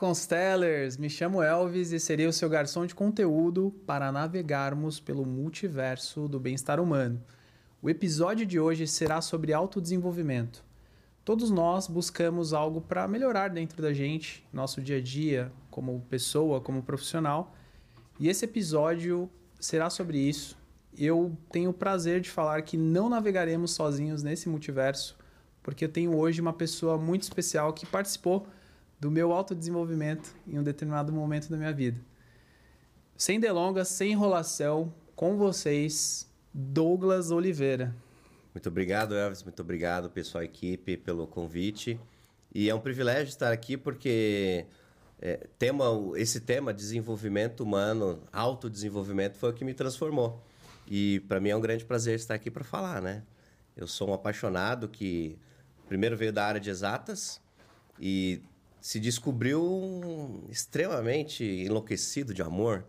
Constellers! Me chamo Elvis e serei o seu garçom de conteúdo para navegarmos pelo multiverso do bem-estar humano. O episódio de hoje será sobre autodesenvolvimento. Todos nós buscamos algo para melhorar dentro da gente, nosso dia a dia, como pessoa, como profissional. E esse episódio será sobre isso. Eu tenho o prazer de falar que não navegaremos sozinhos nesse multiverso, porque eu tenho hoje uma pessoa muito especial que participou do meu autodesenvolvimento em um determinado momento da minha vida. Sem delongas, sem enrolação, com vocês, Douglas Oliveira. Muito obrigado, Elvis. Muito obrigado, pessoal, equipe, pelo convite. E é um privilégio estar aqui porque é, tema, esse tema, desenvolvimento humano, autodesenvolvimento, foi o que me transformou. E para mim é um grande prazer estar aqui para falar, né? Eu sou um apaixonado que primeiro veio da área de exatas e se descobriu extremamente enlouquecido de amor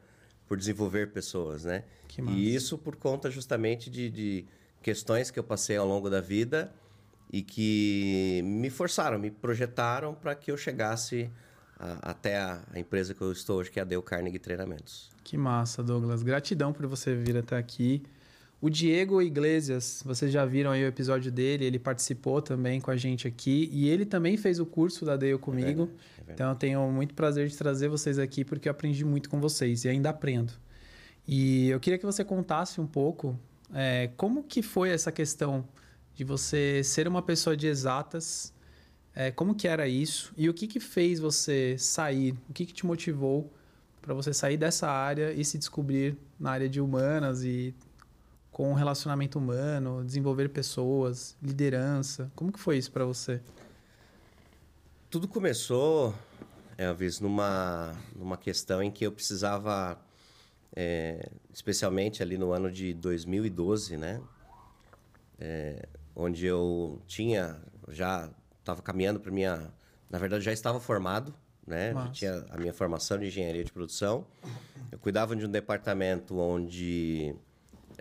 por desenvolver pessoas, né? E isso por conta justamente de, de, questões que eu passei ao longo da vida e que me forçaram, me projetaram para que eu chegasse a, até a, a, empresa que eu estou hoje, que é a Dale Carnegie Treinamentos. Que massa, Douglas. Gratidão por você vir até aqui. O Diego Iglesias, vocês já viram aí o episódio dele, ele participou também com a gente aqui e ele também fez o curso da Dale comigo. É verdade, é verdade. Então eu tenho muito prazer de trazer vocês aqui porque eu aprendi muito com vocês e ainda aprendo. E eu queria que você contasse um pouco é, como que foi essa questão de você ser uma pessoa de exatas, é, como que era isso e o que que fez você sair, o que que te motivou para você sair dessa área e se descobrir na área de humanas e com relacionamento humano, desenvolver pessoas, liderança. Como que foi isso para você? Tudo começou, Elvis, numa, numa questão em que eu precisava, é, especialmente ali no ano de 2012, né? É, onde eu tinha, já estava caminhando para minha... Na verdade, já estava formado, né? Já tinha a minha formação de engenharia de produção. Eu cuidava de um departamento onde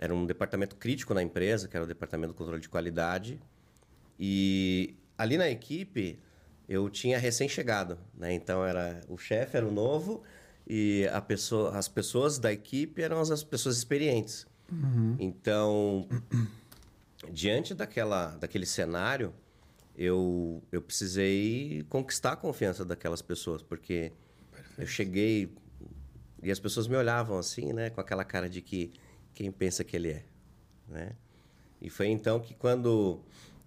era um departamento crítico na empresa, que era o departamento de controle de qualidade. E ali na equipe eu tinha recém-chegado, né? Então era o chefe era o novo e a pessoa, as pessoas da equipe eram as, pessoas experientes. Uhum. Então, diante daquela, daquele cenário, eu, eu precisei conquistar a confiança daquelas pessoas, porque Perfeito. eu cheguei e as pessoas me olhavam assim, né, com aquela cara de que quem pensa que ele é, né? E foi então que quando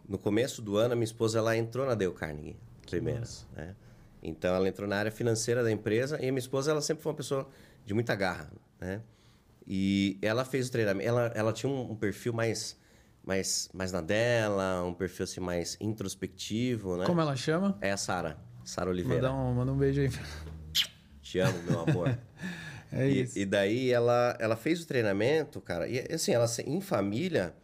no começo do ano a minha esposa ela entrou na Dale Carnegie primeiro, né? Então ela entrou na área financeira da empresa e a minha esposa ela sempre foi uma pessoa de muita garra, né? E ela fez o treinamento, ela, ela tinha um, um perfil mais mais mais na dela, um perfil assim mais introspectivo, né? Como ela chama? É a Sara, Sara Oliveira. Manda um, manda um beijo aí. Te amo, meu amor. É e, isso. E daí ela, ela fez o treinamento, cara, e assim, ela em família,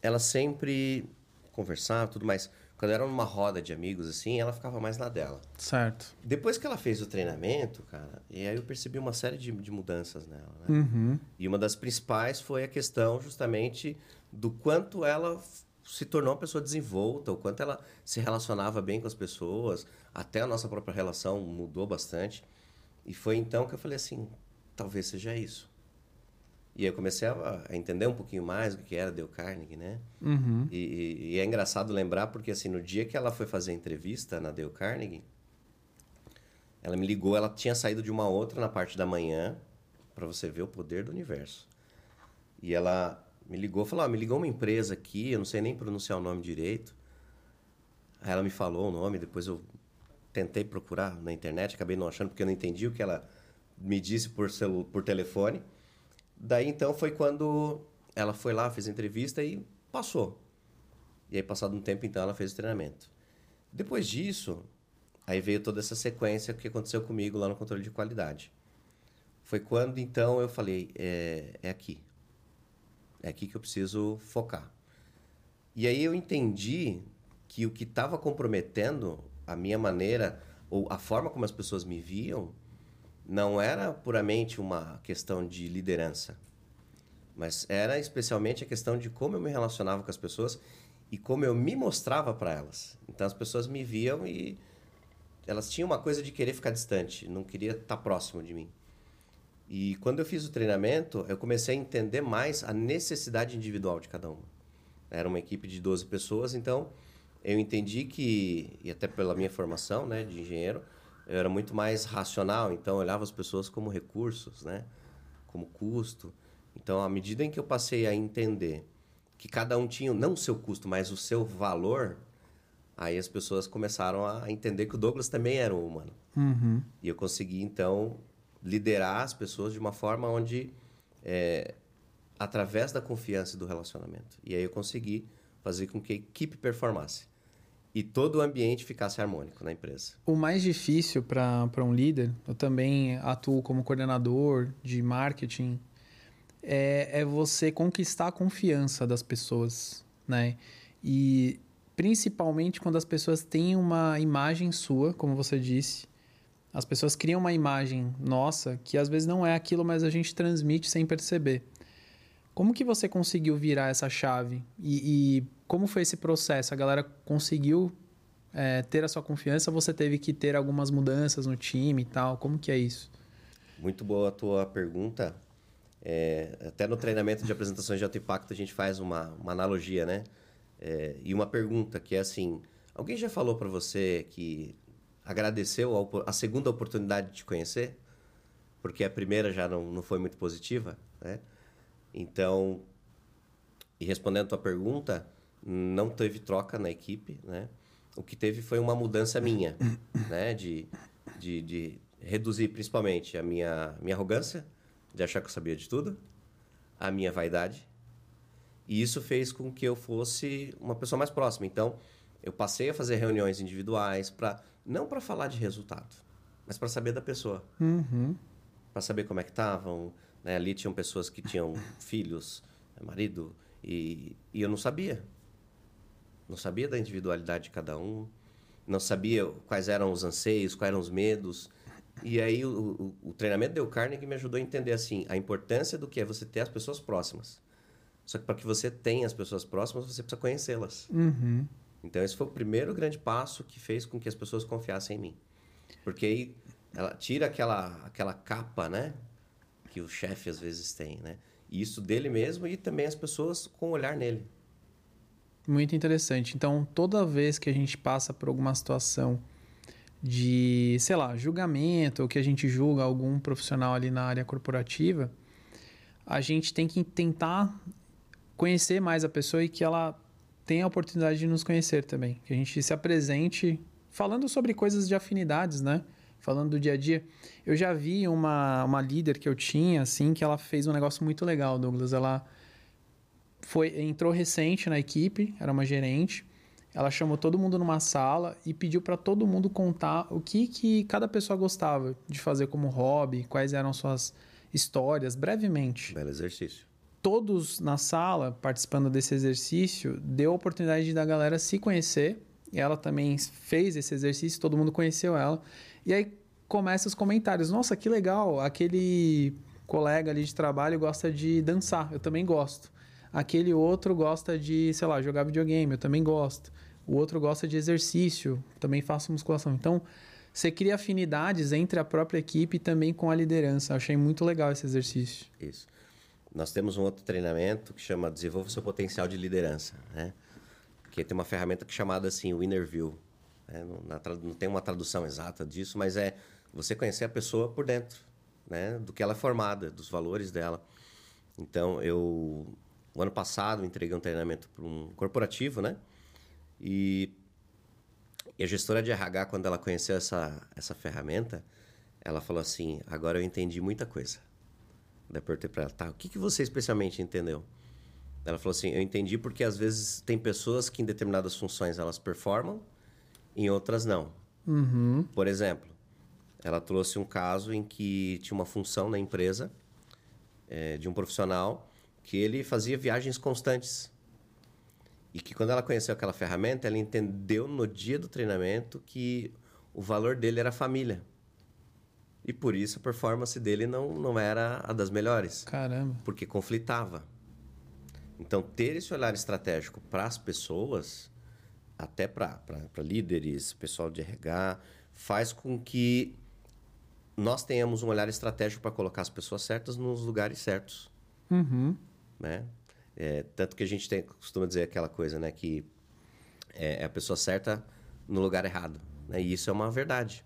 ela sempre conversava tudo mais. Quando era numa roda de amigos, assim, ela ficava mais na dela. Certo. Depois que ela fez o treinamento, cara, e aí eu percebi uma série de, de mudanças nela, né? Uhum. E uma das principais foi a questão justamente do quanto ela se tornou uma pessoa desenvolta, o quanto ela se relacionava bem com as pessoas, até a nossa própria relação mudou bastante. E foi então que eu falei assim, talvez seja isso. E eu comecei a, a, entender um pouquinho mais o que era Dale Carnegie, né? Uhum. E, e, e, é engraçado lembrar porque assim no dia que ela foi fazer a entrevista na Dale Carnegie, ela me ligou, ela tinha saído de uma outra na parte da manhã para você ver o poder do universo. E ela me ligou, falou: ah, "Me ligou uma empresa aqui, eu não sei nem pronunciar o nome direito". Aí ela me falou o nome, depois eu tentei procurar na internet, acabei não achando porque eu não entendi o que ela me disse por, celu por telefone. Daí então foi quando ela foi lá, fez a entrevista e passou. E aí, passado um tempo, então, ela fez o treinamento. Depois disso, aí veio toda essa sequência que aconteceu comigo lá no controle de qualidade. Foi quando então eu falei: é, é aqui. É aqui que eu preciso focar. E aí eu entendi que o que estava comprometendo a minha maneira, ou a forma como as pessoas me viam, não era puramente uma questão de liderança, mas era especialmente a questão de como eu me relacionava com as pessoas e como eu me mostrava para elas. Então as pessoas me viam e elas tinham uma coisa de querer ficar distante, não queria estar próximo de mim. E quando eu fiz o treinamento, eu comecei a entender mais a necessidade individual de cada uma. Era uma equipe de 12 pessoas, então eu entendi que, e até pela minha formação né, de engenheiro, eu era muito mais racional, então eu olhava as pessoas como recursos, né, como custo. Então, à medida em que eu passei a entender que cada um tinha não o seu custo, mas o seu valor, aí as pessoas começaram a entender que o Douglas também era um humano. Uhum. E eu consegui, então, liderar as pessoas de uma forma onde, é, através da confiança e do relacionamento. E aí eu consegui fazer com que a equipe performasse e todo o ambiente ficasse harmônico na empresa. O mais difícil para um líder, eu também atuo como coordenador de marketing, é, é você conquistar a confiança das pessoas, né? E principalmente quando as pessoas têm uma imagem sua, como você disse, as pessoas criam uma imagem nossa que às vezes não é aquilo, mas a gente transmite sem perceber. Como que você conseguiu virar essa chave? E, e como foi esse processo? A galera conseguiu é, ter a sua confiança? Você teve que ter algumas mudanças no time e tal? Como que é isso? Muito boa a tua pergunta. É, até no treinamento de apresentações de alto impacto a gente faz uma, uma analogia, né? É, e uma pergunta que é assim: alguém já falou para você que agradeceu a, a, segunda oportunidade de te conhecer, porque a primeira já não, não foi muito positiva, né? Então, e respondendo a tua pergunta, não teve troca na equipe, né? O que teve foi uma mudança minha, né? De, de, de reduzir principalmente a minha, minha arrogância, de achar que eu sabia de tudo, a minha vaidade, e isso fez com que eu fosse uma pessoa mais próxima. Então, eu passei a fazer reuniões individuais para não para falar de resultado, mas para saber da pessoa. Uhum. Para saber como é que estavam. Né? Ali tinham pessoas que tinham filhos, marido, e, e eu não sabia. Não sabia da individualidade de cada um. Não sabia quais eram os anseios, quais eram os medos. E aí o, o, o treinamento deu Carnegie me ajudou a entender assim a importância do que é você ter as pessoas próximas. Só que para que você tenha as pessoas próximas, você precisa conhecê-las. Uhum. Então, esse foi o primeiro grande passo que fez com que as pessoas confiassem em mim. Porque aí ela tira aquela, aquela capa, né? Que o chefe às vezes tem, né? E isso dele mesmo e também as pessoas com o olhar nele. Muito interessante. Então, toda vez que a gente passa por alguma situação de, sei lá, julgamento, ou que a gente julga algum profissional ali na área corporativa, a gente tem que tentar conhecer mais a pessoa e que ela tenha a oportunidade de nos conhecer também. Que a gente se apresente falando sobre coisas de afinidades, né? Falando do dia a dia. Eu já vi uma, uma líder que eu tinha, assim, que ela fez um negócio muito legal, Douglas. Ela foi entrou recente na equipe, era uma gerente. Ela chamou todo mundo numa sala e pediu para todo mundo contar o que, que cada pessoa gostava de fazer como hobby, quais eram suas histórias, brevemente. Belo exercício todos na sala participando desse exercício deu a oportunidade da galera se conhecer. E ela também fez esse exercício, todo mundo conheceu ela. E aí começa os comentários: Nossa, que legal! Aquele colega ali de trabalho gosta de dançar, eu também gosto. Aquele outro gosta de, sei lá, jogar videogame, eu também gosto. O outro gosta de exercício, também faço musculação. Então, você cria afinidades entre a própria equipe e também com a liderança. Eu achei muito legal esse exercício. Isso. Nós temos um outro treinamento que chama Desenvolva seu potencial de liderança, né? Que tem uma ferramenta que é chamada assim, o Interview. Né? Não, não, tem uma tradução exata disso, mas é você conhecer a pessoa por dentro, né? Do que ela é formada, dos valores dela. Então, eu... O ano passado, entreguei um treinamento para um corporativo, né? E, e a gestora de RH, quando ela conheceu essa, essa ferramenta, ela falou assim, agora eu entendi muita coisa. Daí perguntei para ela, tá, o que, que você especialmente entendeu? Ela falou assim, eu entendi porque às vezes tem pessoas que em determinadas funções elas performam, em outras não. Uhum. Por exemplo, ela trouxe um caso em que tinha uma função na empresa é, de um profissional que ele fazia viagens constantes. E que quando ela conheceu aquela ferramenta, ela entendeu no dia do treinamento que o valor dele era a família. E por isso a performance dele não, não era a das melhores. Caramba. Porque conflitava. Então, ter esse olhar estratégico para as pessoas, até para líderes, pessoal de RH, faz com que nós tenhamos um olhar estratégico para colocar as pessoas certas nos lugares certos. Uhum. Né? É, tanto que a gente tem, costuma dizer aquela coisa, né? Que é, é a pessoa certa no lugar errado. Né? E isso é uma verdade.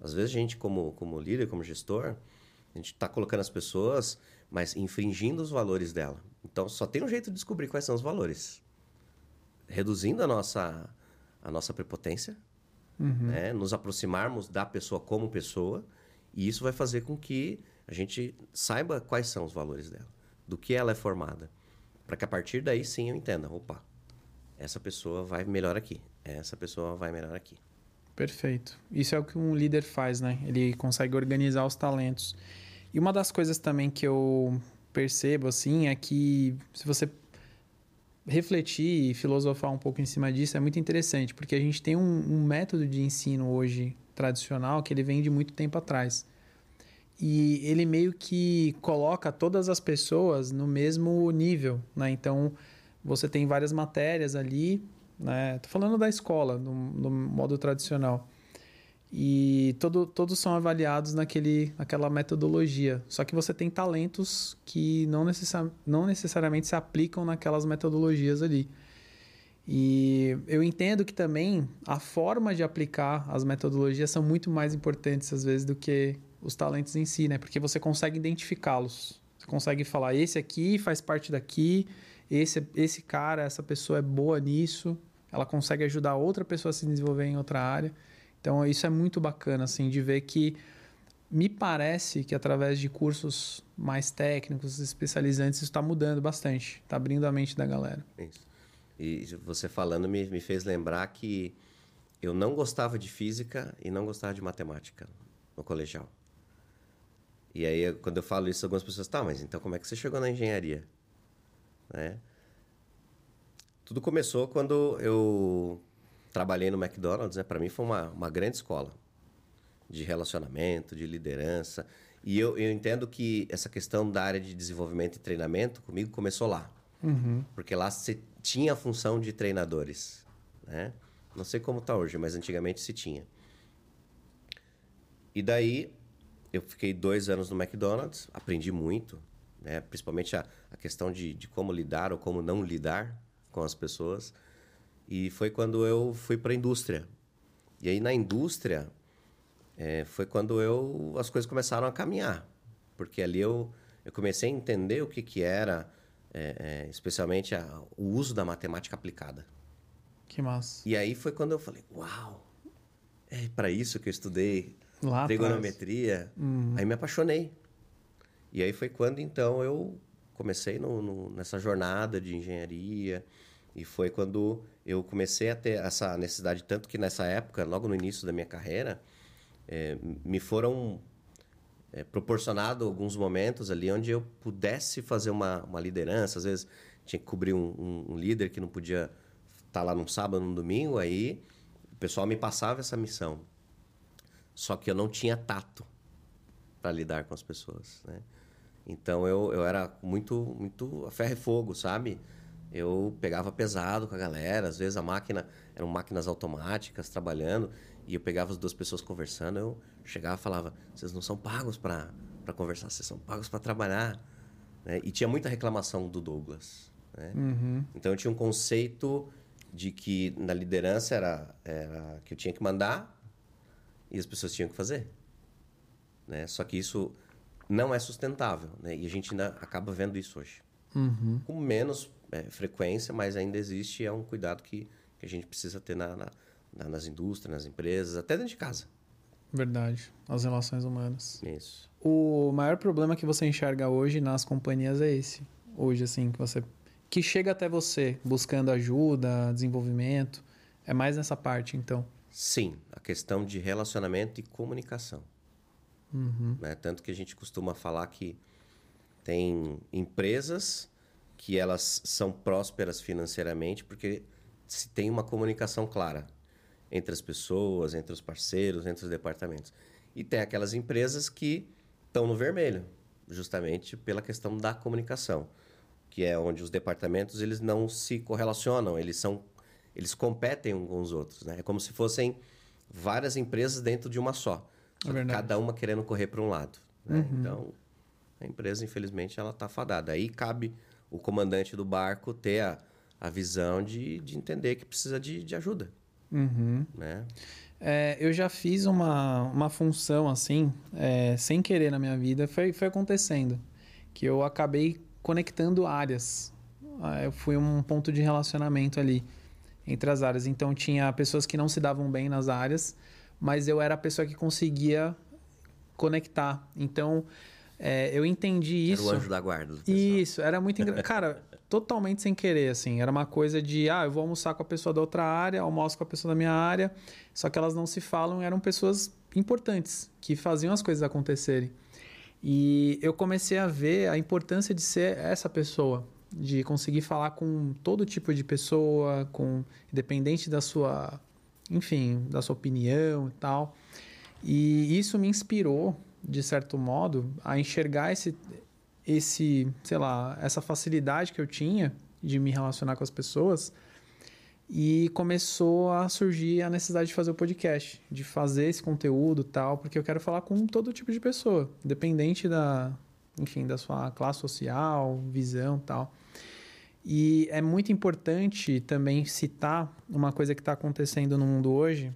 Às vezes a gente, como, como líder, como gestor, a gente está colocando as pessoas, mas infringindo os valores dela. Então, só tem um jeito de descobrir quais são os valores. Reduzindo a nossa, a nossa prepotência, uhum. né? nos aproximarmos da pessoa como pessoa, e isso vai fazer com que a gente saiba quais são os valores dela, do que ela é formada. Para que a partir daí sim eu entenda, opa, essa pessoa vai melhor aqui, essa pessoa vai melhor aqui. Perfeito. Isso é o que um líder faz, né? Ele consegue organizar os talentos. E uma das coisas também que eu percebo, assim, é que se você refletir e filosofar um pouco em cima disso, é muito interessante, porque a gente tem um, um método de ensino hoje tradicional que ele vem de muito tempo atrás. E ele meio que coloca todas as pessoas no mesmo nível, né? Então, você tem várias matérias ali, né? Tô falando da escola, no, no modo tradicional. E todo, todos são avaliados naquele, naquela metodologia. Só que você tem talentos que não, necessar, não necessariamente se aplicam naquelas metodologias ali. E eu entendo que também a forma de aplicar as metodologias são muito mais importantes, às vezes, do que os talentos em si, né? Porque você consegue identificá-los. Você consegue falar, esse aqui faz parte daqui, esse, esse cara, essa pessoa é boa nisso, ela consegue ajudar outra pessoa a se desenvolver em outra área. Então, isso é muito bacana, assim, de ver que me parece que através de cursos mais técnicos, especializantes, isso está mudando bastante, está abrindo a mente da galera. Isso. E você falando me, me fez lembrar que eu não gostava de física e não gostava de matemática no colegial. E aí, quando eu falo isso, algumas pessoas, tá, mas então como é que você chegou na engenharia? Né? Tudo começou quando eu trabalhei no McDonald's, né? Para mim foi uma, uma grande escola de relacionamento, de liderança. E eu, eu entendo que essa questão da área de desenvolvimento e treinamento comigo começou lá. Uhum. Porque lá você tinha a função de treinadores, né? Não sei como está hoje, mas antigamente se tinha. E daí eu fiquei dois anos no McDonald's, aprendi muito, né? principalmente a, a questão de, de como lidar ou como não lidar com as pessoas. E foi quando eu fui para a indústria. E aí na indústria é, foi quando eu as coisas começaram a caminhar, porque ali eu, eu comecei a entender o que, que era, é, é, especialmente a, o uso da matemática aplicada. Que massa. E aí foi quando eu falei, uau, é para isso que eu estudei Lá trigonometria. Uhum. Aí me apaixonei. E aí foi quando então eu comecei no, no, nessa jornada de engenharia. E foi quando eu comecei a ter essa necessidade, tanto que nessa época, logo no início da minha carreira, é, me foram é, proporcionados alguns momentos ali onde eu pudesse fazer uma, uma liderança. Às vezes tinha que cobrir um, um, um líder que não podia estar lá num sábado, num domingo, aí o pessoal me passava essa missão. Só que eu não tinha tato para lidar com as pessoas, né? Então eu, eu era muito muito a ferro e fogo, sabe? eu pegava pesado com a galera. Às vezes a máquina eram máquinas automáticas trabalhando e eu pegava as duas pessoas conversando. Eu chegava e falava: vocês não são pagos para conversar, vocês são pagos para trabalhar. Né? E tinha muita reclamação do Douglas. Né? Uhum. Então eu tinha um conceito de que na liderança era, era que eu tinha que mandar e as pessoas tinham que fazer. Né? Só que isso não é sustentável. Né? E a gente ainda acaba vendo isso hoje. Uhum. Com menos é, frequência, mas ainda existe é um cuidado que, que a gente precisa ter na, na, na, nas indústrias, nas empresas, até dentro de casa. Verdade. As relações humanas. Isso. O maior problema que você enxerga hoje nas companhias é esse. Hoje, assim, que você. Que chega até você buscando ajuda, desenvolvimento. É mais nessa parte, então. Sim, a questão de relacionamento e comunicação. Uhum. Né? Tanto que a gente costuma falar que tem empresas que elas são prósperas financeiramente porque se tem uma comunicação clara entre as pessoas, entre os parceiros, entre os departamentos. E tem aquelas empresas que estão no vermelho, justamente pela questão da comunicação, que é onde os departamentos eles não se correlacionam, eles são eles competem uns com os outros, né? É como se fossem várias empresas dentro de uma só. É cada uma querendo correr para um lado. Né? Uhum. Então, a empresa, infelizmente, ela está fadada. Aí cabe o comandante do barco ter a, a visão de, de entender que precisa de, de ajuda. Uhum. Né? É, eu já fiz uma, uma função assim, é, sem querer na minha vida, foi, foi acontecendo. Que eu acabei conectando áreas. Ah, eu fui um ponto de relacionamento ali entre as áreas. Então tinha pessoas que não se davam bem nas áreas, mas eu era a pessoa que conseguia conectar. Então é, eu entendi isso. Era o anjo da guarda. Isso, era muito engraçado. Cara, totalmente sem querer, assim. Era uma coisa de, ah, eu vou almoçar com a pessoa da outra área, almoço com a pessoa da minha área. Só que elas não se falam, eram pessoas importantes, que faziam as coisas acontecerem. E eu comecei a ver a importância de ser essa pessoa, de conseguir falar com todo tipo de pessoa, com independente da sua, enfim, da sua opinião e tal. E isso me inspirou de certo modo, a enxergar esse, esse, sei lá, essa facilidade que eu tinha de me relacionar com as pessoas e começou a surgir a necessidade de fazer o podcast, de fazer esse conteúdo tal, porque eu quero falar com todo tipo de pessoa, independente da, enfim, da sua classe social, visão tal. E é muito importante também citar uma coisa que está acontecendo no mundo hoje,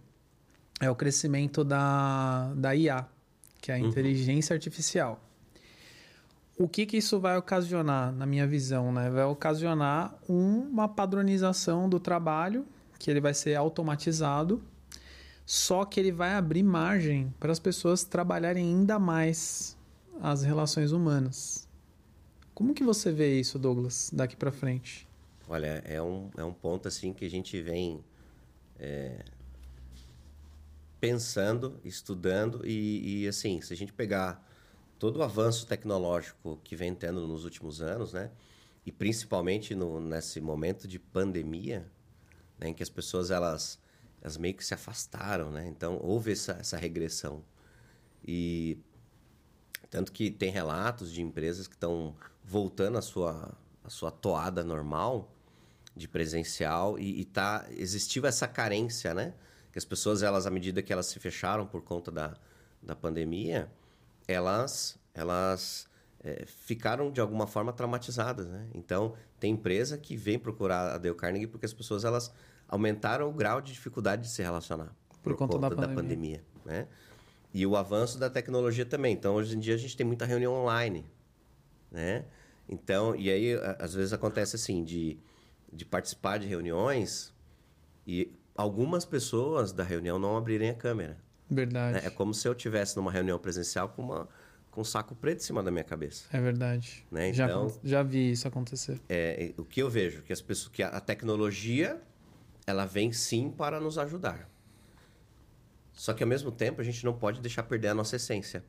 é o crescimento da, da IA, que é a uhum. inteligência artificial. O que, que isso vai ocasionar, na minha visão? Né? Vai ocasionar uma padronização do trabalho, que ele vai ser automatizado, só que ele vai abrir margem para as pessoas trabalharem ainda mais as relações humanas. Como que você vê isso, Douglas, daqui para frente? Olha, é um, é um ponto assim que a gente vem é, pensando, estudando e, e, assim, se a gente pegar todo o avanço tecnológico que vem tendo nos últimos anos, né? E principalmente no, nesse momento de pandemia, né, em que as pessoas elas, elas meio que se afastaram, né? Então houve essa, essa regressão. E tanto que tem relatos de empresas que estão voltando à sua, à sua toada normal de presencial e, e tá, existiu essa carência, né? que as pessoas, elas, à medida que elas se fecharam por conta da, da pandemia, elas, elas é, ficaram de alguma forma traumatizadas, né? Então, tem empresa que vem procurar a Dale Carnegie porque as pessoas, elas aumentaram o grau de dificuldade de se relacionar por, por conta, conta, da, da pandemia. né? E o avanço da tecnologia também. Então, hoje em dia, a gente tem muita reunião online, né? Então, e aí, às vezes acontece assim, de, de participar de reuniões e algumas pessoas da reunião não abrirem a câmera. Verdade. Né? É como se eu tivesse numa reunião presencial com uma com um saco preto em cima da minha cabeça. É verdade. Né? Então, já, já vi isso acontecer. É, o que eu vejo que as pessoas que a tecnologia ela vem sim para nos ajudar. Só que ao mesmo tempo a gente não pode deixar perder a nossa essência.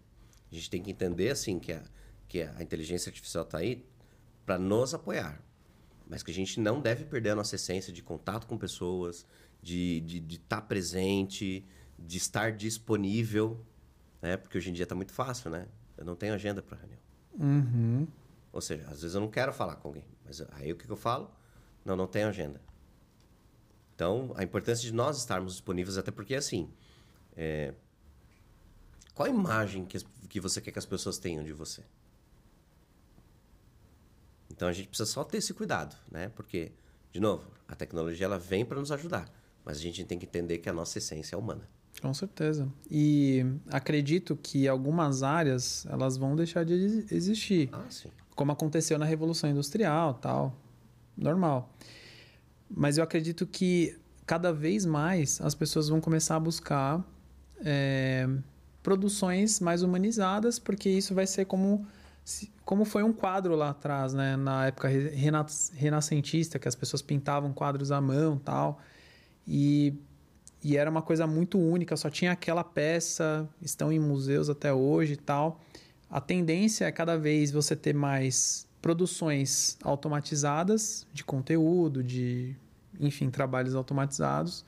A gente tem que entender assim que a, que a inteligência artificial está aí para nos apoiar, mas que a gente não deve perder a nossa essência de contato com pessoas, de estar de, de tá presente, de estar disponível, né? Porque hoje em dia está muito fácil, né? Eu não tenho agenda para reunião. Uhum. Ou seja, às vezes eu não quero falar com alguém, mas aí o que, que eu falo? Não, não tenho agenda. Então, a importância de nós estarmos disponíveis, até porque, assim, é... qual a imagem que, que você quer que as pessoas tenham de você? Então, a gente precisa só ter esse cuidado, né? Porque, de novo, a tecnologia ela vem para nos ajudar. Mas a gente tem que entender que a nossa essência é humana. Com certeza. E acredito que algumas áreas elas vão deixar de existir. Ah, sim. Como aconteceu na Revolução Industrial, tal. Normal. Mas eu acredito que cada vez mais as pessoas vão começar a buscar é, produções mais humanizadas, porque isso vai ser como como foi um quadro lá atrás, né? Na época renascentista, que as pessoas pintavam quadros à mão, tal. E, e era uma coisa muito única, só tinha aquela peça, estão em museus até hoje e tal. A tendência é cada vez você ter mais produções automatizadas de conteúdo, de, enfim, trabalhos automatizados.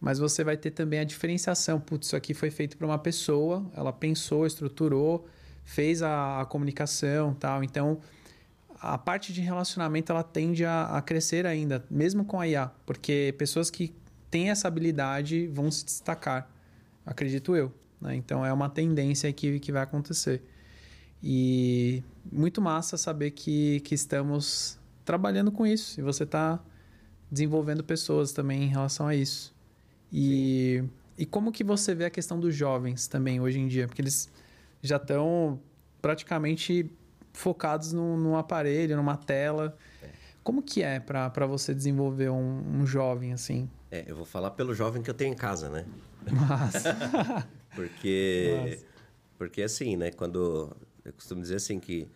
Mas você vai ter também a diferenciação. Putz, isso aqui foi feito por uma pessoa, ela pensou, estruturou, fez a, a comunicação tal. Então, a parte de relacionamento ela tende a, a, crescer ainda, mesmo com a IA, porque pessoas que têm essa habilidade vão se destacar. acredito eu. Né? Então é uma tendência que, que vai acontecer. E muito massa saber que, que estamos trabalhando com isso e você está desenvolvendo pessoas também em relação a isso. E, e como que você vê a questão dos jovens também hoje em dia? Porque eles já estão praticamente focados num, num, aparelho, numa tela. É. Como que é para você desenvolver um, um, jovem assim? É, eu vou falar pelo jovem que eu tenho em casa, né? Mas... porque, Mas... porque assim, né? Quando eu costumo dizer assim que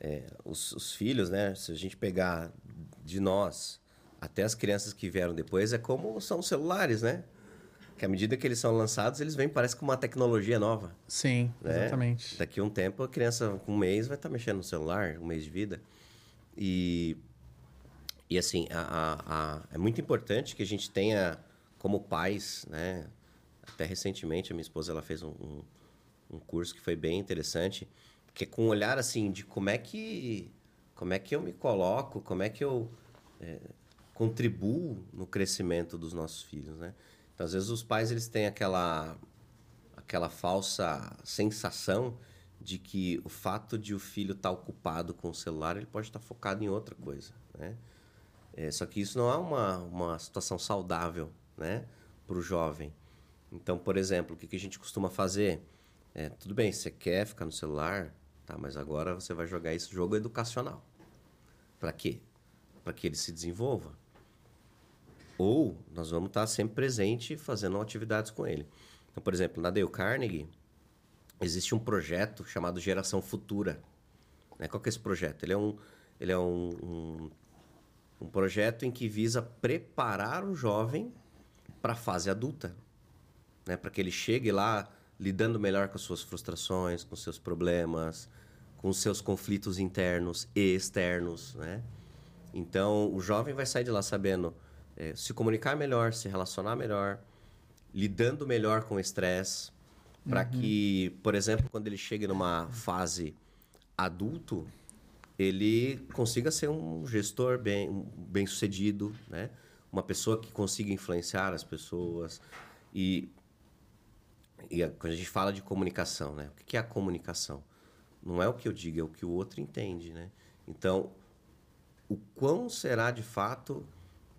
é, os, os filhos, né? Se a gente pegar de nós até as crianças que vieram depois, é como são os celulares, né? Que à medida que eles são lançados, eles vêm, parece com uma tecnologia nova. Sim, né? exatamente. Daqui a um tempo, a criança com um mês vai estar mexendo no celular, um mês de vida. E, e assim, a, a, a, é muito importante que a gente tenha, como pais, né? Até recentemente, a minha esposa ela fez um, um, um curso que foi bem interessante, que é com um olhar, assim, de como é que, como é que eu me coloco, como é que eu... É, contribuo no crescimento dos nossos filhos, né? Então, às vezes os pais eles têm aquela aquela falsa sensação de que o fato de o filho estar tá ocupado com o celular, ele pode estar tá focado em outra coisa, né? É, só que isso não é uma, uma situação saudável, né? Para o jovem. Então, por exemplo, o que, que a gente costuma fazer? É, tudo bem, você quer ficar no celular, tá? Mas agora você vai jogar esse jogo educacional. Para quê? Para que ele se desenvolva. Ou nós vamos estar sempre presente fazendo atividades com ele. Então, por exemplo, na Dale Carnegie, existe um projeto chamado Geração Futura. Né? Qual que é esse projeto? Ele é um, ele é um, um, um projeto em que visa preparar o jovem para a fase adulta. Né? Para que ele chegue lá lidando melhor com as suas frustrações, com seus problemas, com seus conflitos internos e externos. Né? Então, o jovem vai sair de lá sabendo é, se comunicar melhor, se relacionar melhor, lidando melhor com o estresse, para uhum. que, por exemplo, quando ele chegue numa fase adulto, ele consiga ser um gestor bem, bem sucedido, né? uma pessoa que consiga influenciar as pessoas. E, e quando a gente fala de comunicação, né? o que é a comunicação? Não é o que eu digo, é o que o outro entende. Né? Então, o quão será de fato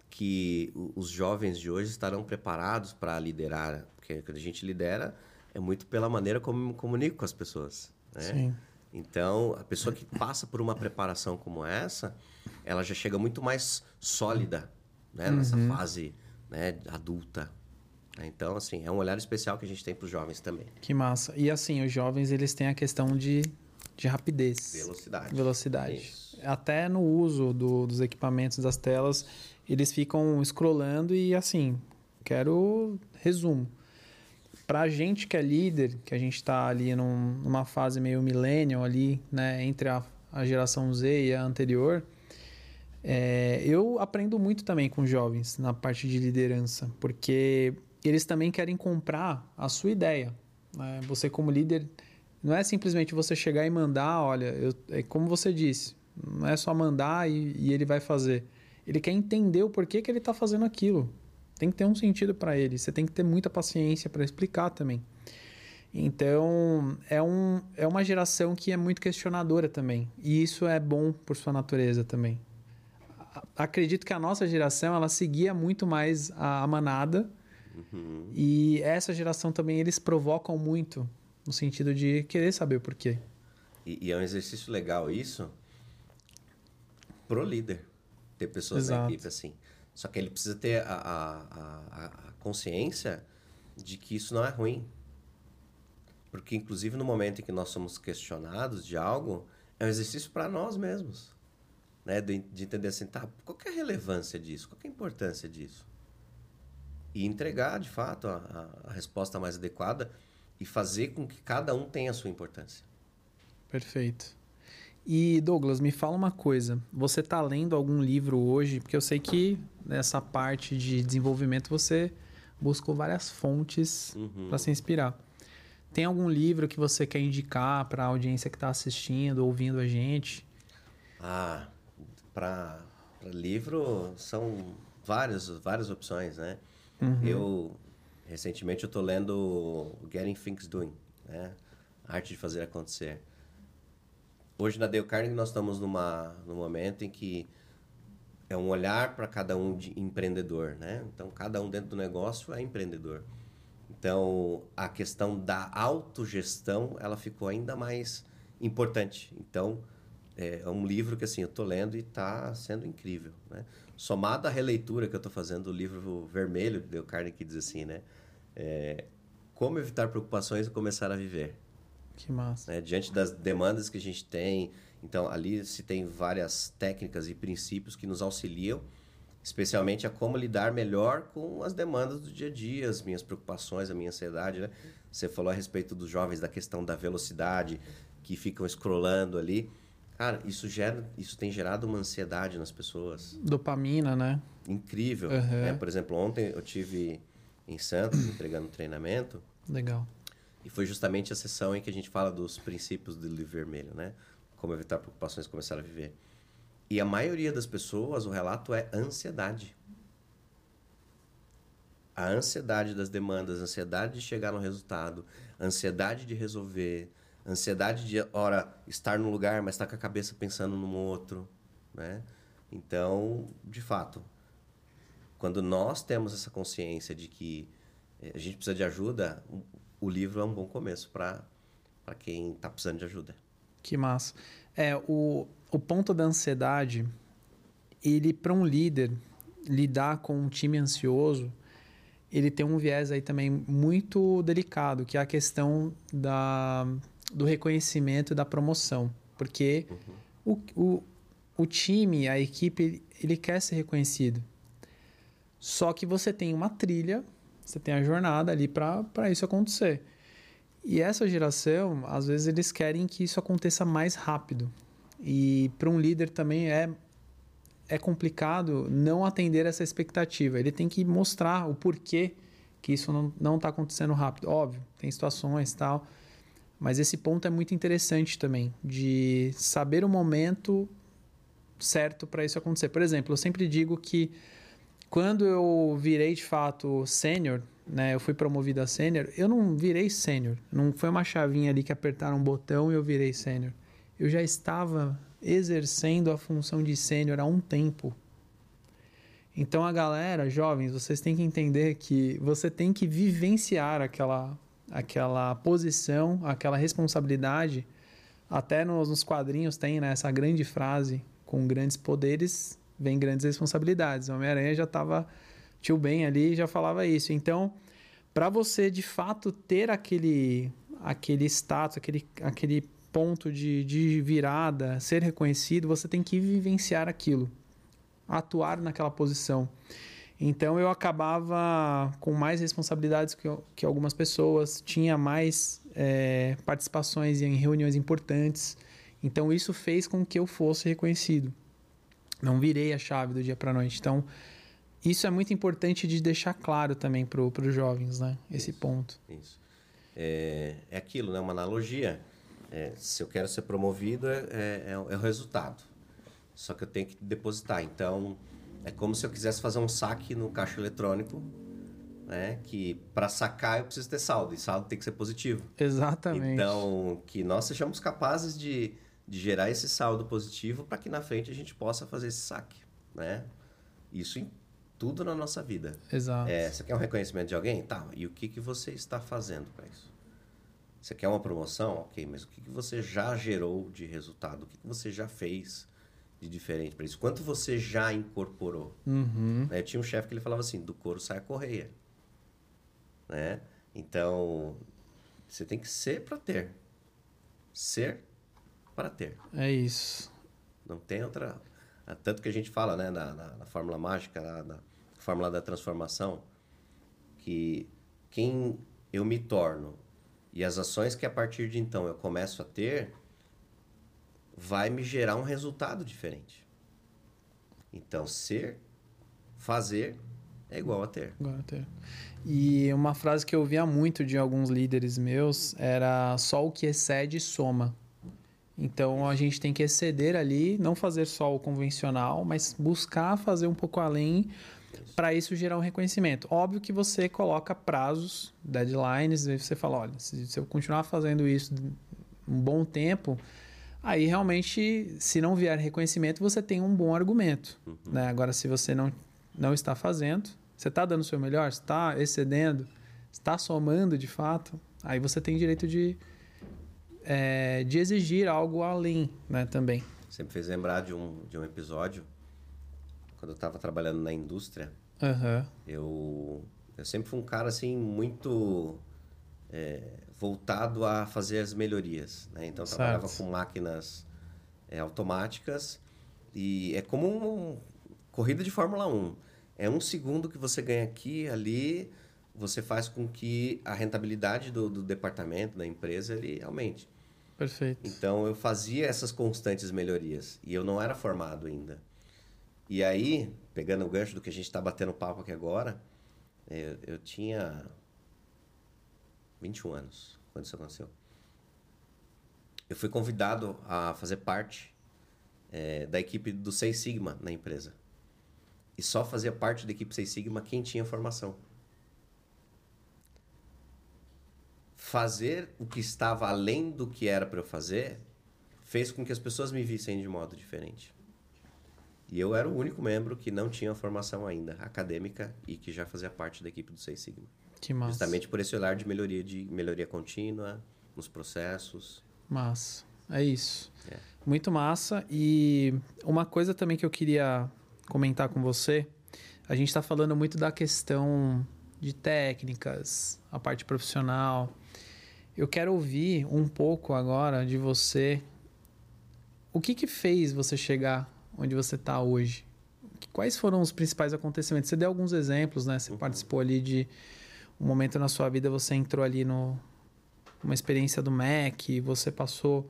que os jovens de hoje estarão preparados para liderar, porque quando a gente lidera é muito pela maneira como me comunico com as pessoas, né? Sim. Então, a pessoa que passa por uma preparação como essa, ela já chega muito mais sólida, né, nessa uhum. fase, né, adulta. Então, assim, é um olhar especial que a gente tem para os jovens também. Que massa. E assim, os jovens, eles têm a questão de, de rapidez. Velocidade. Velocidade. Isso. Até no uso do, dos equipamentos, das telas, eles ficam scrollando e assim, quero resumo. Pra gente que é líder, que a gente tá ali num, numa fase meio millennial ali, né, entre a, a geração Z e a anterior, é, eu aprendo muito também com jovens na parte de liderança, porque eles também querem comprar a sua ideia. Né? Você como líder, não é simplesmente você chegar e mandar, olha, eu, é como você disse, não é só mandar e, e ele vai fazer. Ele quer entender o porquê que ele está fazendo aquilo. Tem que ter um sentido para ele. Você tem que ter muita paciência para explicar também. Então, é, um, é uma geração que é muito questionadora também. E isso é bom por sua natureza também. Acredito que a nossa geração, ela seguia muito mais a, a manada. Uhum. E essa geração também, eles provocam muito. No sentido de querer saber o porquê. E, e é um exercício legal isso pro líder ter pessoas Exato. na equipe assim. Só que ele precisa ter a, a, a, consciência de que isso não é ruim. Porque, inclusive, no momento em que nós somos questionados de algo, é um exercício para nós mesmos. Né? De, de, entender assim, tá, qual é a relevância disso? Qual é a importância disso? E entregar, de fato, a, a resposta mais adequada e fazer com que cada um tenha a sua importância. Perfeito. E Douglas, me fala uma coisa. Você está lendo algum livro hoje? Porque eu sei que nessa parte de desenvolvimento você buscou várias fontes uhum. para se inspirar. Tem algum livro que você quer indicar para a audiência que está assistindo, ouvindo a gente? Ah, para livro são várias, várias opções, né? Uhum. Eu, recentemente eu estou lendo Getting Things Doing, né? A arte de fazer acontecer. Hoje na Dale Carnegie nós estamos numa, num momento em que é um olhar para cada um de empreendedor, né? Então cada um dentro do negócio é empreendedor. Então a questão da autogestão ela ficou ainda mais importante. Então é, é um livro que assim eu estou lendo e está sendo incrível, né? Somado à releitura que eu estou fazendo do livro vermelho de Dale Carnegie que diz assim, né? É, como evitar preocupações e começar a viver. Que massa. Né? Diante das demandas que a gente tem, então, ali se tem várias técnicas e princípios que nos auxiliam, especialmente a como lidar melhor com as demandas do dia a dia, as minhas preocupações, a minha ansiedade, né? Você falou a respeito dos jovens da questão da velocidade, que ficam scrollando ali. Cara, isso gera, isso tem gerado uma ansiedade nas pessoas. Dopamina, né? Incrível. Uhum. É, por exemplo, ontem eu tive em Santos entregando um treinamento. Legal. E foi justamente a sessão em que a gente fala dos princípios do livro vermelho, né? como evitar preocupações e começar a viver. E a maioria das pessoas, o relato é ansiedade. A ansiedade das demandas, ansiedade de chegar no resultado, ansiedade de resolver, ansiedade de, ora, estar num lugar, mas estar com a cabeça pensando num outro, né? Então, de fato, quando nós temos essa consciência de que eh, a gente precisa de ajuda, o livro é um bom começo para quem está precisando de ajuda. Que massa. É, o, o ponto da ansiedade, ele, para um líder, lidar com um time ansioso, ele tem um viés aí também muito delicado, que é a questão da, do reconhecimento e da promoção. Porque uhum. o, o, o time, a equipe, ele, ele quer ser reconhecido. Só que você tem uma trilha, você tem a jornada ali para isso acontecer. E essa geração, às vezes, eles querem que isso aconteça mais rápido. E para um líder também é, é complicado não atender essa expectativa. Ele tem que mostrar o porquê que isso não está acontecendo rápido. Óbvio, tem situações tal. Mas esse ponto é muito interessante também, de saber o momento certo para isso acontecer. Por exemplo, eu sempre digo que quando eu virei de fato sênior, né, eu fui promovido a sênior, eu não virei sênior. Não foi uma chavinha ali que apertaram um botão e eu virei sênior. Eu já estava exercendo a função de sênior há um tempo. Então a galera, jovens, vocês têm que entender que você tem que vivenciar aquela aquela posição, aquela responsabilidade. Até nos, nos quadrinhos tem né, essa grande frase: com grandes poderes vem grandes responsabilidades. O Homem-Aranha já estava tio Ben ali já falava isso. Então, para você de fato ter aquele aquele status, aquele, aquele ponto de, de virada, ser reconhecido, você tem que vivenciar aquilo, atuar naquela posição. Então eu acabava com mais responsabilidades que, que algumas pessoas, tinha mais é, participações em reuniões importantes. Então isso fez com que eu fosse reconhecido. Não virei a chave do dia para noite. Então isso é muito importante de deixar claro também para os jovens, né? Esse isso, ponto. Isso. É, é aquilo, né? Uma analogia. É, se eu quero ser promovido, é, é, é, o resultado. Só que eu tenho que depositar. Então, é como se eu quisesse fazer um saque no caixa eletrônico, né? Que para sacar eu preciso ter saldo. E saldo tem que ser positivo. Exatamente. Então, que nós sejamos capazes de, de gerar esse saldo positivo para que na frente a gente possa fazer esse saque, né? Isso tudo na nossa vida. Exato. É, você quer um reconhecimento de alguém? Tá, e o que, que você está fazendo para isso? Você quer uma promoção? Ok, mas o que, que você já gerou de resultado? O que, que você já fez de diferente para isso? Quanto você já incorporou? Uhum. Né? Tinha um chefe que ele falava assim, do couro sai a correia. Né? Então, você tem que ser para ter. Ser para ter. É isso. Não tem outra ah, tanto que a gente fala né, na, na, na fórmula mágica, na, na, fórmula da transformação, que quem eu me torno e as ações que a partir de então eu começo a ter, vai me gerar um resultado diferente. Então, ser, fazer é igual a ter. Igual a ter. E uma frase que eu ouvia muito de alguns líderes meus era só o que excede soma. Então a gente tem que exceder ali, não fazer só o convencional, mas buscar fazer um pouco além Para isso gerar um reconhecimento. Óbvio que você coloca prazos, deadlines, e você fala, olha, se, eu continuar fazendo isso um bom tempo, aí realmente, se não vier reconhecimento, você tem um bom argumento. Uhum. Né? Agora, se você não, não está fazendo, você está dando o seu melhor, está excedendo, está somando de fato, aí você tem direito de, é, de exigir algo além né, também. Você me fez lembrar de um, de um episódio, quando eu estava trabalhando na indústria, uhum. eu, eu sempre fui um cara assim muito é, voltado a fazer as melhorias. Né? Então, eu trabalhava com máquinas é, automáticas e é como uma corrida de Fórmula 1. É um segundo que você ganha aqui, ali, você faz com que a rentabilidade do, do departamento, da empresa, ele aumente. Perfeito. Então, eu fazia essas constantes melhorias e eu não era formado ainda. E aí, pegando o gancho do que a gente está batendo papo aqui agora, eu, é, eu tinha 21 anos quando isso aconteceu. Eu fui convidado a fazer parte é, da equipe do Seis Sigma na empresa. E só fazia parte da equipe Seis Sigma quem tinha formação. Fazer o que estava além do que era para eu fazer fez com que as pessoas me vissem de modo diferente. E eu era o único membro que não tinha formação ainda acadêmica e que já fazia parte da equipe do Seis Sigma. Que massa. Justamente por esse olhar de melhoria, de melhoria contínua nos processos. Massa. É isso. É. Muito massa. E uma coisa também que eu queria comentar com você, a gente está falando muito da questão de técnicas, a parte profissional. Eu quero ouvir um pouco agora de você. O que que fez você chegar onde você está hoje? Quais foram os principais acontecimentos? Você deu alguns exemplos, né? Você uhum. participou ali de um momento na sua vida você entrou ali no uma experiência do MEC, você passou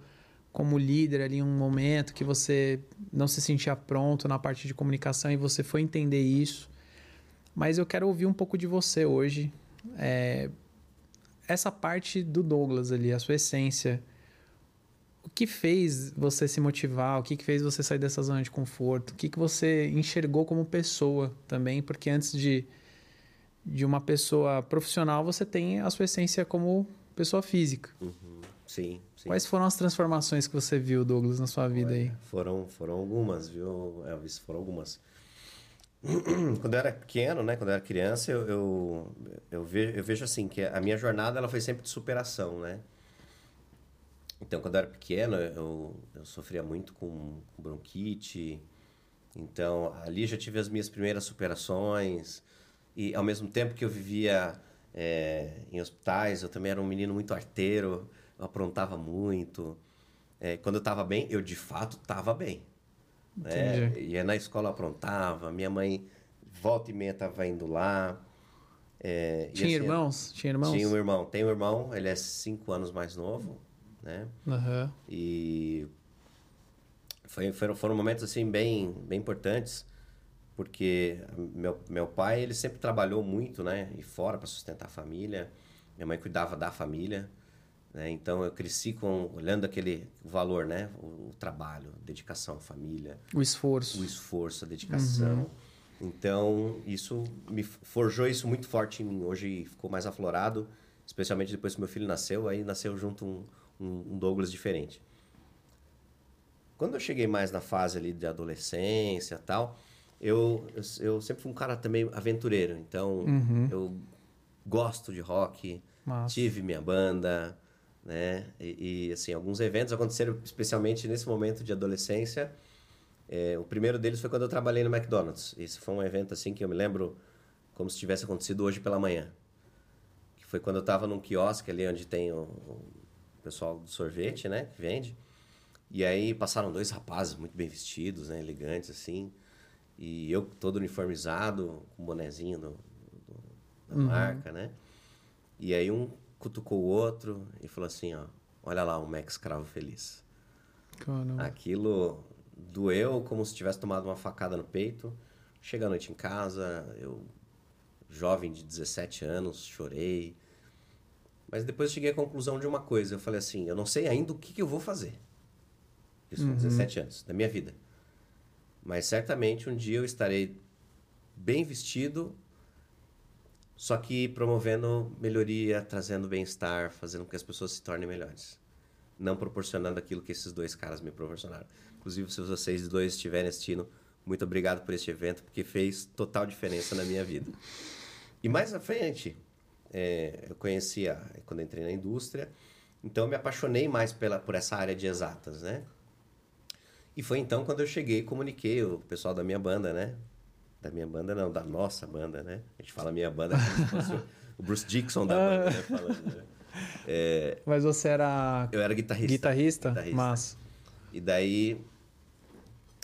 como líder ali um momento que você não se sentia pronto na parte de comunicação e você foi entender isso. Mas eu quero ouvir um pouco de você hoje. É, essa parte do Douglas ali, a sua essência. O que fez você se motivar? O que fez você sair dessa zona de conforto? O que, que você enxergou como pessoa também? Porque antes de de uma pessoa profissional, você tem a sua essência como pessoa física. Uhum. Sim, sim, Quais foram as transformações que você viu, Douglas, na sua vida aí? Foram, foram algumas, viu, Elvis? Foram algumas. Quando eu era pequeno, né? Quando eu era criança, eu, eu, eu, vejo, eu vejo assim, que a minha jornada ela foi sempre de superação, né? Então, quando eu era pequeno, eu, eu sofria muito com bronquite. Então, ali já tive as minhas primeiras superações. E ao mesmo tempo que eu vivia é, em hospitais, eu também era um menino muito arteiro, eu aprontava muito. É, quando eu estava bem, eu de fato estava bem. Né? Ia na escola, aprontava. Minha mãe, volta e meia, estava indo lá. É, tinha assim, irmãos? Tinha irmãos? Tinha um irmão. Tem um irmão, ele é cinco anos mais novo, né? Uhum. E foi, foram, foram momentos, assim, bem, bem importantes porque meu, meu pai ele sempre trabalhou muito né e fora para sustentar a família minha mãe cuidava da família né? Então eu cresci com olhando aquele valor né? O, o trabalho a dedicação à família. O esforço. O esforço a dedicação. Uhum. então isso me forjou isso muito forte em mim. Hoje ficou mais aflorado especialmente depois que meu filho nasceu. Aí nasceu junto um, um, um Douglas diferente. Quando eu cheguei mais na fase ali de adolescência tal eu, eu, eu, sempre fui um cara também aventureiro, então uhum. eu gosto de rock, tive minha banda, né? E, e, assim, alguns eventos aconteceram especialmente nesse momento de adolescência. É, o primeiro deles foi quando eu trabalhei no McDonald's. Esse foi um evento assim que eu me lembro como se tivesse acontecido hoje pela manhã. Que foi quando eu estava num quiosque ali onde tem o, o pessoal do sorvete, né? Que vende. E aí passaram dois rapazes muito bem vestidos, né? Elegantes assim. E eu todo uniformizado, com o bonezinho do, do, da uhum. marca, né? E aí um cutucou o outro e falou assim, ó, olha lá um Max Cravo feliz. Caramba. Aquilo doeu como se tivesse tomado uma facada no peito. Chega a noite em casa, eu jovem de 17 anos, chorei. Mas depois cheguei à conclusão de uma coisa. Eu falei assim, eu não sei ainda o que, que eu vou fazer. Isso com uhum. 17 anos, da minha vida. Mas certamente um dia eu estarei bem vestido, só que promovendo melhoria, trazendo bem-estar, fazendo com que as pessoas se tornem melhores. Não proporcionando aquilo que esses dois caras me proporcionaram. Inclusive, se vocês dois estiverem assistindo, muito obrigado por este evento, porque fez total diferença na minha vida. E mais à frente, é, eu conhecia quando entrei na indústria, então eu me apaixonei mais pela, por essa área de exatas, né? E foi então quando eu cheguei e comuniquei o pessoal da minha banda, né? Da minha banda não, da nossa banda, né? A gente fala minha banda como se fosse o Bruce Dixon da banda, né? Falando, né? É, Mas você era... Eu era guitarrista. Guitarrista? guitarrista. Mas... E daí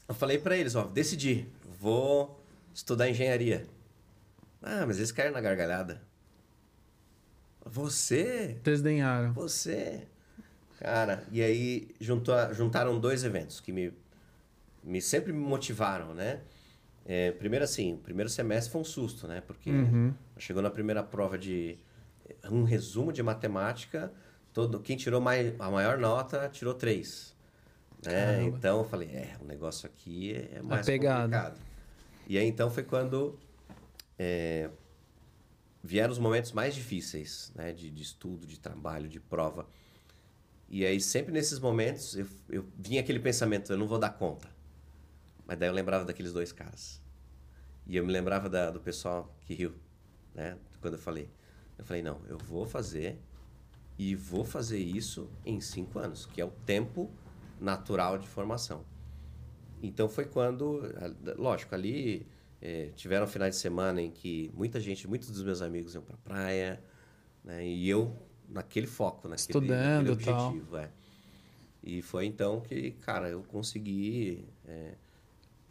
eu falei para eles, ó, decidi, vou estudar engenharia. Ah, mas eles caíram na gargalhada. Você? Desdenharam. Você? Cara, e aí juntou, juntaram dois eventos que me, me sempre me motivaram, né? É, primeiro assim, o primeiro semestre foi um susto, né? Porque uhum. chegou na primeira prova de um resumo de matemática, todo quem tirou mais, a maior nota tirou três. Né? Então eu falei, é, o negócio aqui é mais complicado. E aí então foi quando é, vieram os momentos mais difíceis, né? De, de estudo, de trabalho, de prova. E aí sempre nesses momentos eu, eu vinha aquele pensamento, eu não vou dar conta. Mas daí eu lembrava daqueles dois caras. E eu me lembrava da, do pessoal que riu, né? Quando eu falei. Eu falei, não, eu vou fazer e vou fazer isso em cinco anos, que é o tempo natural de formação. Então foi quando, lógico, ali é, tiveram finais de semana em que muita gente, muitos dos meus amigos iam para praia, né? E eu naquele foco, naquele, Estudando, naquele objetivo, tal. é. E foi então que, cara, eu consegui, é,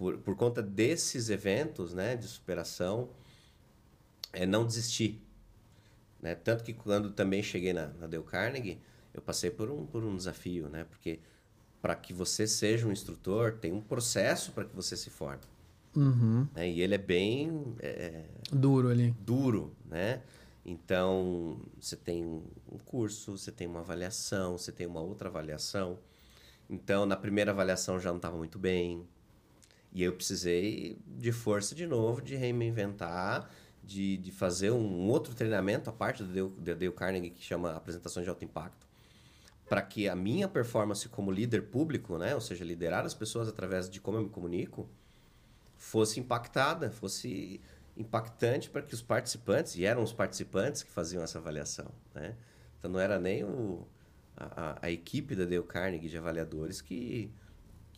por, por conta desses eventos, né, de superação, é não desistir. Né? Tanto que quando também cheguei na, na Dale Carnegie, eu passei por um, por um desafio, né? Porque para que você seja um instrutor, tem um processo para que você se forme. Uhum. Né? E ele é bem... É, duro ali. Duro, né? Então, você tem um curso, você tem uma avaliação, você tem uma outra avaliação. Então, na primeira avaliação já não estava muito bem. E eu precisei de força de novo, de reinventar, de, de fazer um outro treinamento, a parte do Dale Carnegie, que chama Apresentações de Alto Impacto para que a minha performance como líder público, né, ou seja, liderar as pessoas através de como eu me comunico, fosse impactada, fosse impactante para que os participantes, e eram os participantes que faziam essa avaliação, né? Então não era nem o, a, a equipe da Dale Carnegie de avaliadores que,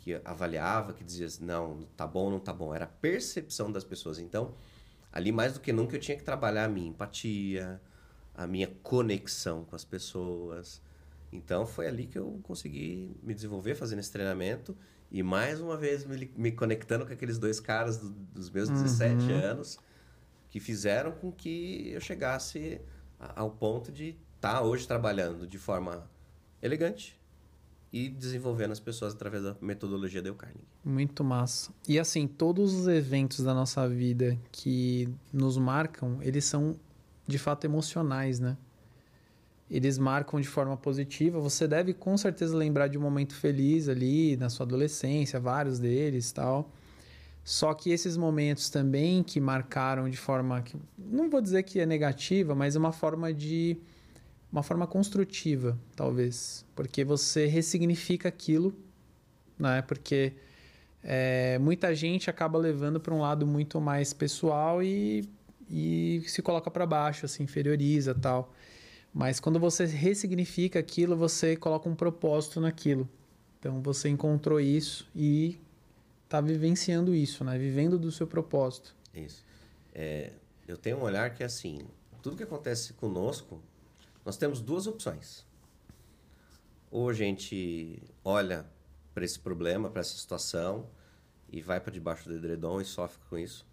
que avaliava, que dizia assim, não, tá bom, não tá bom. Era a percepção das pessoas. Então, ali mais do que nunca eu tinha que trabalhar a minha empatia, a minha conexão com as pessoas, então foi ali que eu consegui me desenvolver fazendo esse treinamento e mais uma vez me, me conectando com aqueles dois caras do, dos meus 17 uhum. anos que fizeram com que eu chegasse ao ponto de estar tá hoje trabalhando de forma elegante e desenvolvendo as pessoas através da metodologia Dale Carnegie. Muito massa. E assim, todos os eventos da nossa vida que nos marcam, eles são de fato emocionais, né? eles marcam de forma positiva. Você deve com certeza lembrar de um momento feliz ali na sua adolescência, vários deles, tal. Só que esses momentos também que marcaram de forma que não vou dizer que é negativa, mas é uma forma de uma forma construtiva, talvez, porque você ressignifica aquilo, né? Porque é, muita gente acaba levando para um lado muito mais pessoal e, e se coloca para baixo, se inferioriza, tal. Mas quando você ressignifica aquilo, você coloca um propósito naquilo. Então você encontrou isso e está vivenciando isso, né? Vivendo do seu propósito. Isso. É, eu tenho um olhar que é assim, tudo que acontece conosco, nós temos duas opções. Ou a gente olha para esse problema, para essa situação e vai para debaixo do edredom e sofre com isso.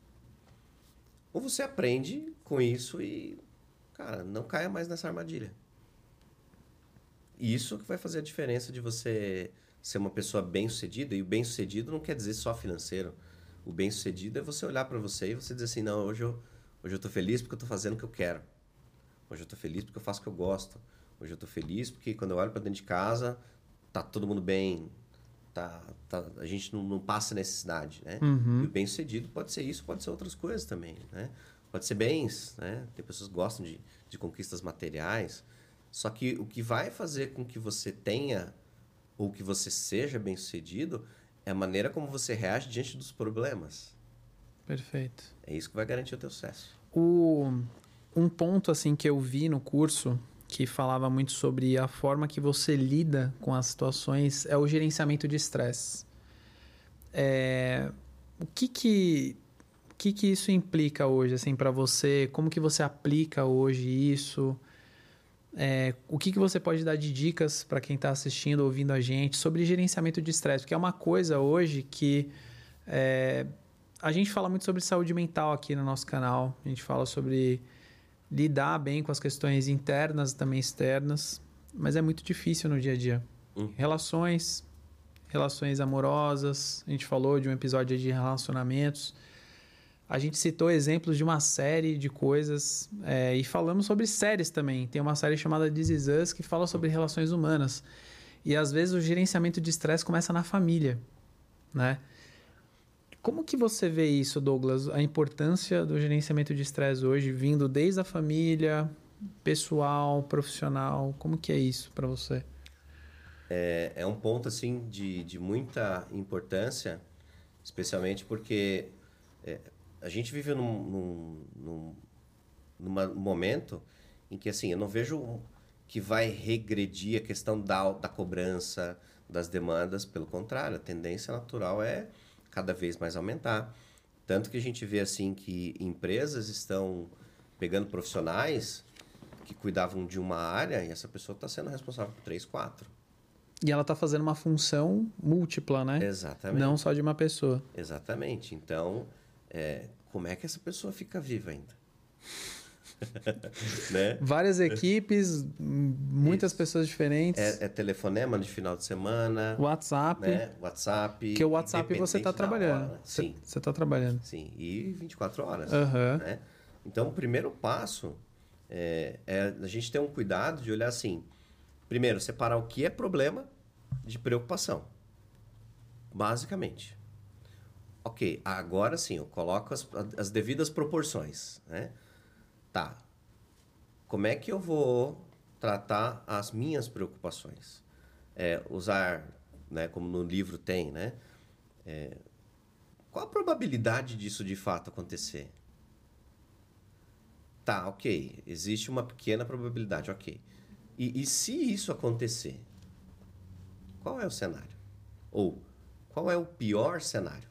Ou você aprende com isso e cara, não caia mais nessa armadilha. Isso que vai fazer a diferença de você ser uma pessoa bem-sucedida. E o bem-sucedido não quer dizer só financeiro. O bem-sucedido é você olhar para você e você dizer assim: não, hoje eu, hoje eu tô feliz porque eu tô fazendo o que eu quero. Hoje eu tô feliz porque eu faço o que eu gosto. Hoje eu tô feliz porque quando eu olho para dentro de casa, tá todo mundo bem. tá, tá, a gente não, não passa necessidade, né? Uhum. E o bem-sucedido pode ser isso, pode ser outras coisas também, né? Pode ser bens, né? Tem pessoas que gostam de, de conquistas materiais. Só que o que vai fazer com que você tenha ou que você seja bem-sucedido é a maneira como você reage diante dos problemas. Perfeito. É isso que vai garantir o teu sucesso. O, um ponto assim que eu vi no curso que falava muito sobre a forma que você lida com as situações é o gerenciamento de estresse. É, o que que, o que que isso implica hoje assim para você? Como que você aplica hoje isso? É, o que, que você pode dar de dicas para quem está assistindo, ouvindo a gente sobre gerenciamento de estresse? Porque é uma coisa hoje que é, a gente fala muito sobre saúde mental aqui no nosso canal. A gente fala sobre lidar bem com as questões internas e também externas, mas é muito difícil no dia a dia. Hum. Relações, relações amorosas, a gente falou de um episódio de relacionamentos. A gente citou exemplos de uma série de coisas é, e falamos sobre séries também. Tem uma série chamada This Is Us que fala sobre relações humanas. E às vezes o gerenciamento de estresse começa na família, né? Como que você vê isso, Douglas? A importância do gerenciamento de estresse hoje, vindo desde a família, pessoal, profissional. Como que é isso para você? É, é um ponto assim de, de muita importância, especialmente porque é, a gente vive num, num, num momento em que assim eu não vejo que vai regredir a questão da, da cobrança, das demandas, pelo contrário, a tendência natural é cada vez mais aumentar. Tanto que a gente vê assim que empresas estão pegando profissionais que cuidavam de uma área e essa pessoa está sendo responsável por três, quatro. E ela tá fazendo uma função múltipla, né? Exatamente. Não só de uma pessoa. Exatamente. Então, é, como é que essa pessoa fica viva ainda? né? Várias equipes, muitas Isso. pessoas diferentes. É, é telefonema de final de semana, WhatsApp. né? WhatsApp. Que o WhatsApp você tá da trabalhando. hora. Você- Sim, Você tá trabalhando. sim. E 24 horas. Aham. né? Então, o primeiro passo é, é a gente ter um cuidado de olhar assim. Primeiro, separar o que é problema de preocupação. Basicamente. Ok, agora sim, eu coloco as, as devidas proporções. Né? Tá. Como é que eu vou tratar as minhas preocupações? É, usar, né, como no livro tem, né? É, qual a probabilidade disso de fato acontecer? Tá, ok. Existe uma pequena probabilidade, ok. E, e se isso acontecer? Qual é o cenário? Ou qual é o pior cenário?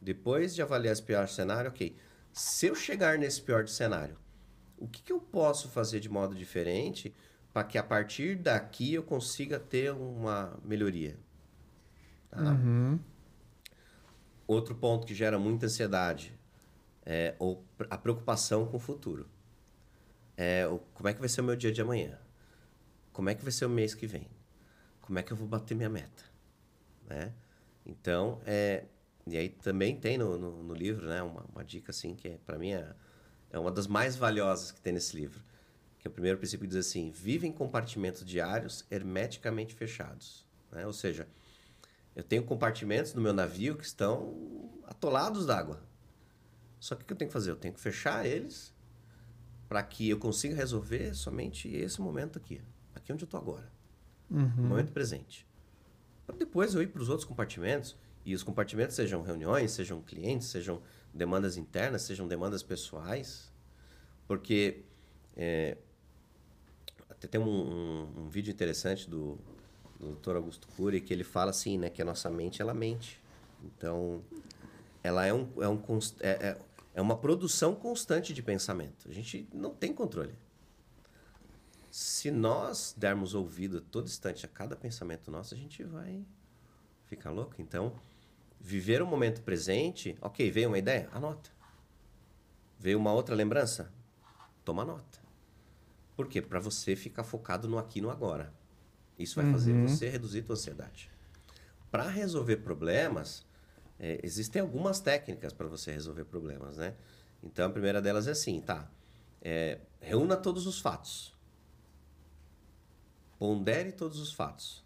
Depois de avaliar esse pior cenário, ok. Se eu chegar nesse pior cenário, o que, que eu posso fazer de modo diferente para que a partir daqui eu consiga ter uma melhoria? Tá? Uhum. Outro ponto que gera muita ansiedade é o- a preocupação com o futuro. É como é que vai ser o meu dia de amanhã? Como é que vai ser o mês que vem? Como é que eu vou bater minha meta? Né? Então, é, e aí também tem no, no, no livro né, uma, uma dica assim que para mim é, é uma das mais valiosas que tem nesse livro. Que é o primeiro princípio diz assim: vive em compartimentos diários hermeticamente fechados. Né? Ou seja, eu tenho compartimentos no meu navio que estão atolados d'água. Só que o que eu tenho que fazer? Eu tenho que fechar eles para que eu consiga resolver somente esse momento aqui. Aqui onde eu estou agora. Uhum. Momento presente. Para depois eu ir para os outros compartimentos. E os compartimentos sejam reuniões, sejam clientes, sejam demandas internas, sejam demandas pessoais. Porque é, até tem um, um- um vídeo interessante do, do Dr. Augusto Cury que ele fala assim, né, que a nossa mente ela mente. Então, ela é um, é um é, é, é uma produção constante de pensamento. A gente não tem controle. Se nós dermos ouvido a todo instante a cada pensamento nosso, a gente vai ficar louco. Então, viver o momento presente, ok, veio uma ideia, anota. Veio uma outra lembrança, toma nota. Por quê? Para você ficar focado no aqui e no agora. Isso vai fazer Uhum. você reduzir sua ansiedade. Para resolver problemas, é, existem algumas técnicas para você resolver problemas, né? Então, a primeira delas é assim, tá? É, reúna todos os fatos. Pondere todos os fatos.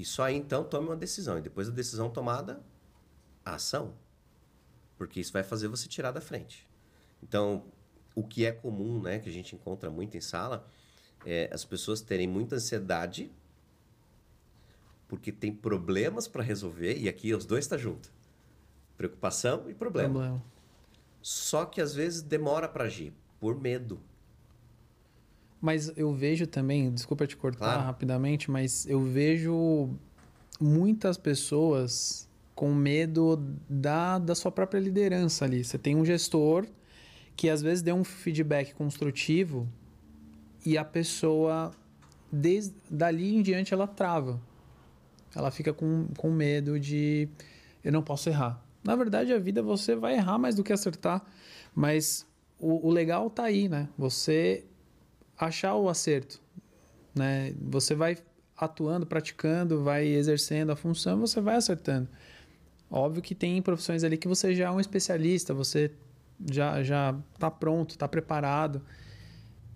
E só aí então tome uma decisão. E depois da decisão tomada, a ação. Porque isso vai fazer você tirar da frente. Então, o que é comum, né, que a gente encontra muito em sala, é as pessoas terem muita ansiedade porque tem problemas para resolver e aqui os dois estão tá juntos. Preocupação e problema. problema. Só que às vezes demora para agir por medo. Mas eu vejo também, desculpa te cortar claro. rapidamente, mas eu vejo muitas pessoas com medo da, da sua própria liderança ali. Você tem um gestor que às vezes deu um feedback construtivo e a pessoa, desde dali em diante, ela trava. Ela fica com, com medo de eu não posso errar. Na verdade, a vida você vai errar mais do que acertar, mas o, o legal tá aí, né? Você achar o acerto, né? Você vai atuando, praticando, vai exercendo a função, você vai acertando. Óbvio que tem profissões ali que você já é um especialista, você já já está pronto, está preparado.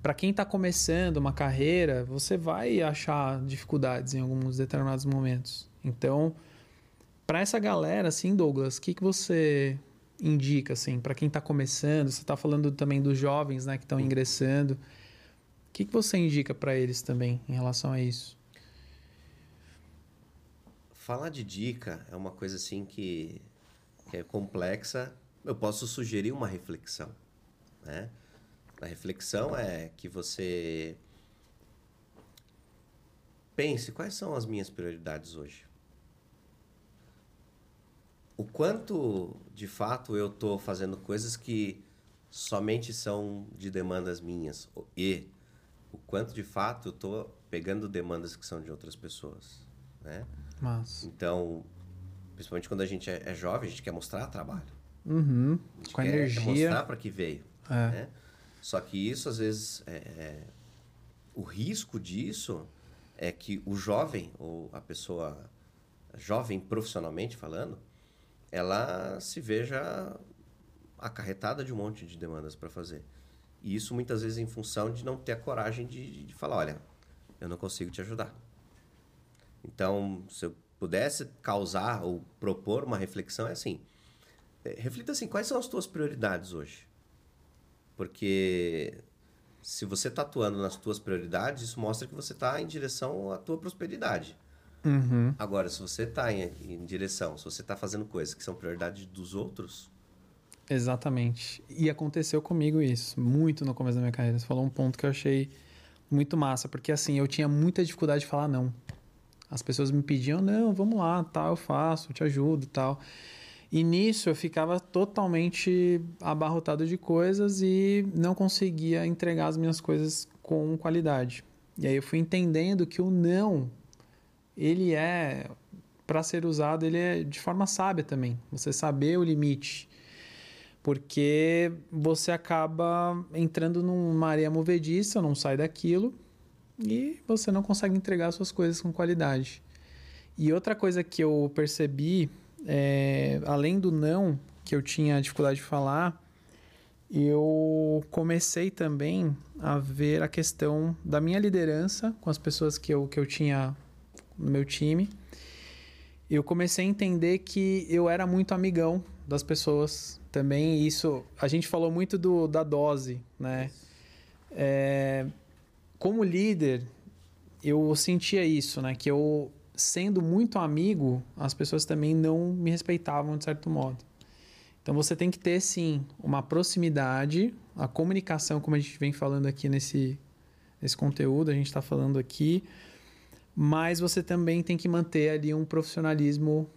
Para quem está começando uma carreira, você vai achar dificuldades em alguns determinados momentos. Então, para essa galera, assim, Douglas, o que, que você indica, assim, para quem está começando? Você está falando também dos jovens, né, que estão ingressando. O que, que você indica para eles também em relação a isso? Falar de dica é uma coisa assim que, que é complexa. Eu posso sugerir uma reflexão, né? A reflexão é que você pense quais são as minhas prioridades hoje. O quanto de fato eu estou fazendo coisas que somente são de demandas minhas e o quanto de fato eu estou pegando demandas que são de outras pessoas, né? Mas... Então, principalmente quando a gente é, é jovem, a gente quer mostrar trabalho. Uhum. Com quer, energia. Quer mostrar para que veio. É. Né? Só que isso, às vezes, é, é, o risco disso é que o jovem, ou a pessoa jovem profissionalmente falando, ela se veja acarretada de um monte de demandas para fazer. E isso muitas vezes em função de não ter a coragem de, de falar, olha, eu não consigo te ajudar. Então, se eu pudesse causar ou propor uma reflexão, é assim, é, reflita assim, quais são as tuas prioridades hoje? Porque se você está atuando nas tuas prioridades, isso mostra que você está em direção à tua prosperidade. Uhum. Agora, se você está em, em, direção, se você está fazendo coisas que são prioridades dos outros. Exatamente. E aconteceu comigo isso, muito no começo da minha carreira. Você falou um ponto que eu achei muito massa, porque assim, eu tinha muita dificuldade de falar não. As pessoas me pediam, não, vamos lá, tal, eu faço, eu te ajudo, tal. E nisso eu ficava totalmente abarrotado de coisas e não conseguia entregar as minhas coisas com qualidade. E aí eu fui entendendo que o não, ele é para ser usado, ele é de forma sábia também. Você saber o limite. Porque você acaba entrando numa areia movediça, não sai daquilo e você não consegue entregar suas coisas com qualidade. E outra coisa que eu percebi é, além do não, que eu tinha dificuldade de falar, eu comecei também a ver a questão da minha liderança com as pessoas que eu, que eu tinha no meu time. Eu comecei a entender que eu era muito amigão das pessoas também. Isso, a gente falou muito do, da dose, né? É, como líder, eu sentia isso, né? Que eu sendo muito amigo, as pessoas também não me respeitavam de certo modo. Então você tem que ter sim uma proximidade, a comunicação, como a gente vem falando aqui nesse, nesse conteúdo, a gente está falando aqui, mas você também tem que manter ali um profissionalismo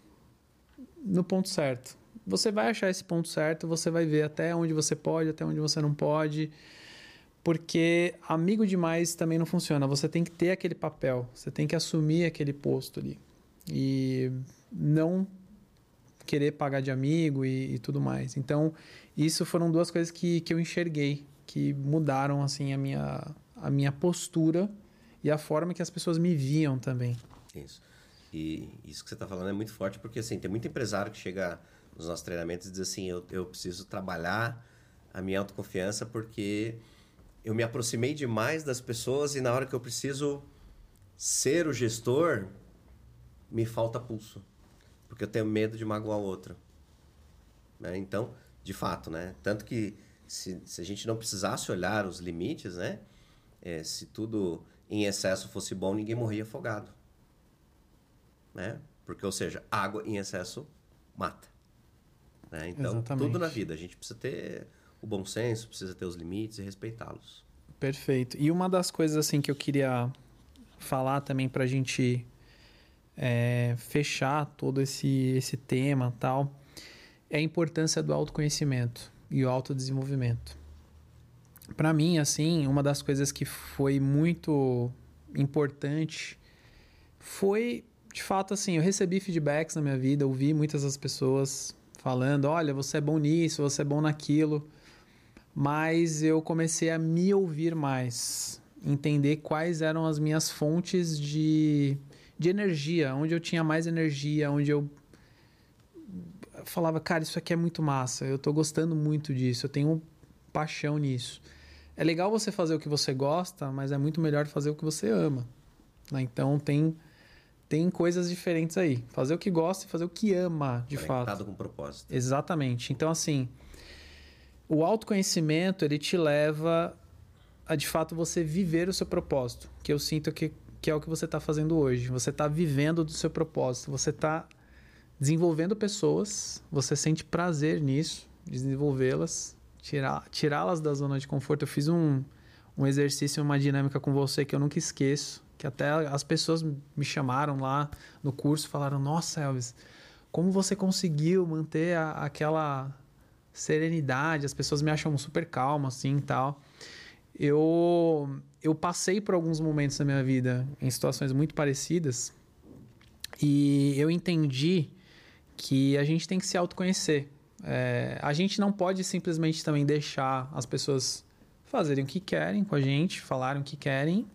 no ponto certo. Você vai achar esse ponto certo, você vai ver até onde você pode, até onde você não pode porque amigo demais também não funciona. Você tem que ter aquele papel, você tem que assumir aquele posto ali. E não querer pagar de amigo e, e tudo mais. Então, isso foram duas coisas que, que eu enxerguei, que mudaram assim a minha, a minha postura e a forma que as pessoas me viam também. Isso. E isso que você está falando é muito forte, porque assim, tem muito empresário que chega nos nossos treinamentos diz assim, eu, eu preciso trabalhar a minha autoconfiança porque eu me aproximei demais das pessoas e na hora que eu preciso ser o gestor, me falta pulso. Porque eu tenho medo de magoar o outro. Né? Então, de fato, né? Tanto que se, se a gente não precisasse olhar os limites, né? É, se tudo em excesso fosse bom, ninguém morria afogado. Né? Porque, ou seja, água em excesso mata. Né? Então, Exatamente. tudo na vida. A gente precisa ter o bom senso, precisa ter os limites e respeitá-los. Perfeito. E uma das coisas assim que eu queria falar também para a gente é, fechar todo esse, esse tema tal é a importância do autoconhecimento e o autodesenvolvimento. Para mim, assim, uma das coisas que foi muito importante foi, de fato, assim, eu recebi feedbacks na minha vida, ouvi muitas das pessoas falando, olha, você é bom nisso, você é bom naquilo, mas eu comecei a me ouvir mais, entender quais eram as minhas fontes de, de energia, onde eu tinha mais energia, onde eu falava, cara, isso aqui é muito massa, eu tô gostando muito disso, eu tenho paixão nisso. É legal você fazer o que você gosta, mas é muito melhor fazer o que você ama. Né? Então tem tem coisas diferentes aí. Fazer o que gosta e fazer o que ama, de Conectado fato. com propósito. Exatamente. Então, assim, o autoconhecimento, ele te leva a, de fato, você viver o seu propósito. Que eu sinto que, que é o que você está fazendo hoje. Você está vivendo do seu propósito. Você está desenvolvendo pessoas, você sente prazer nisso, desenvolvê-las, tirá-las da zona de conforto. Eu fiz um, um exercício, uma dinâmica com você que eu nunca esqueço, que até as pessoas me chamaram lá no curso, falaram: "Nossa, Elvis, como você conseguiu manter a, aquela serenidade? As pessoas me acham super calmo assim, tal". Eu eu passei por alguns momentos da minha vida em situações muito parecidas e eu entendi que a gente tem que se autoconhecer. É, a gente não pode simplesmente também deixar as pessoas fazerem o que querem com a gente, falarem o que querem,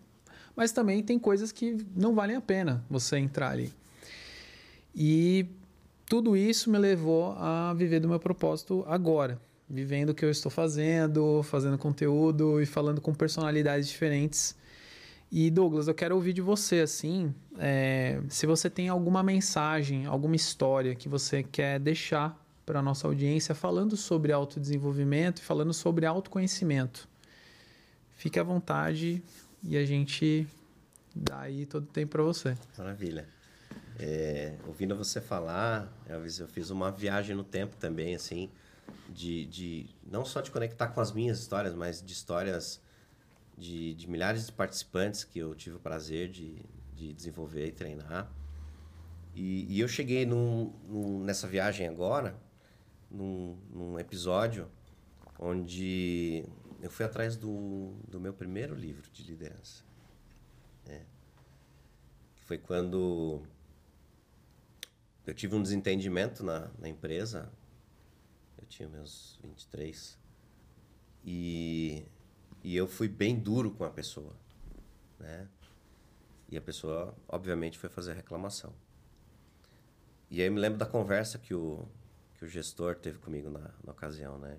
mas também tem coisas que não valem a pena você entrar ali. E tudo isso me levou a viver do meu propósito agora, vivendo o que eu estou fazendo, fazendo conteúdo e falando com personalidades diferentes e Douglas, eu quero ouvir de você assim, é, se você tem alguma mensagem, alguma história que você quer deixar para a nossa audiência falando sobre autodesenvolvimento e falando sobre autoconhecimento. Fique à vontade e a gente dá aí todo o tempo para você. Maravilha. É, ouvindo você falar, Elvis, eu fiz uma viagem no tempo também, assim, de, de não só de conectar com as minhas histórias, mas de histórias de, de milhares de participantes que eu tive o prazer de, de desenvolver e treinar. E, e eu cheguei num, num, nessa viagem agora, num, num, episódio onde eu fui atrás do, do meu primeiro livro de liderança. É. Foi quando eu tive um desentendimento na, na empresa. Eu tinha meus 23. E e eu fui bem duro com a pessoa, né? E a pessoa, obviamente, foi fazer reclamação. E aí eu me lembro da conversa que o, que o gestor teve comigo na, na ocasião, né?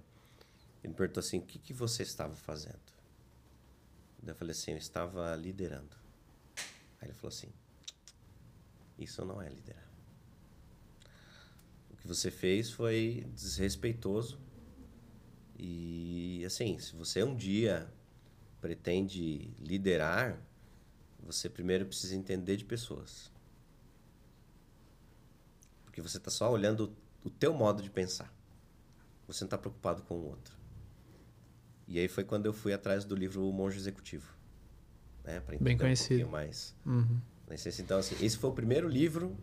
Ele perguntou assim, o que, que você estava fazendo? Eu falei assim, eu estava liderando. Aí ele falou assim, isso não é liderar. O que você fez foi desrespeitoso e assim, se você um dia pretende liderar, você primeiro precisa entender de pessoas. Porque você está só olhando o teu modo de pensar. Você não está preocupado com o outro. E aí foi quando eu fui atrás do livro O Monge Executivo. Né? Entender Bem conhecido. um mais. Uhum. Então, assim, esse foi o primeiro livro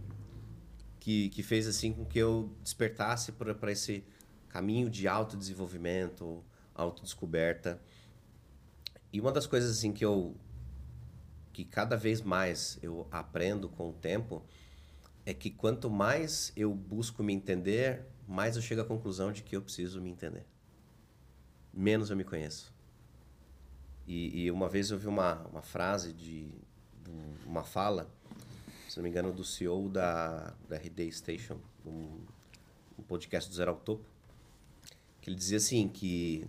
que, que fez assim com que eu despertasse para esse caminho de autodesenvolvimento, autodescoberta. E uma das coisas assim que eu que cada vez mais eu aprendo com o tempo é que quanto mais eu busco me entender, mais eu chego à conclusão de que eu preciso me entender. Menos eu me conheço. E, e uma vez eu vi uma, uma frase de, de, uma fala, se não me engano, do CEO da, da RD Station, um, um podcast do Zero ao Topo, que ele dizia assim que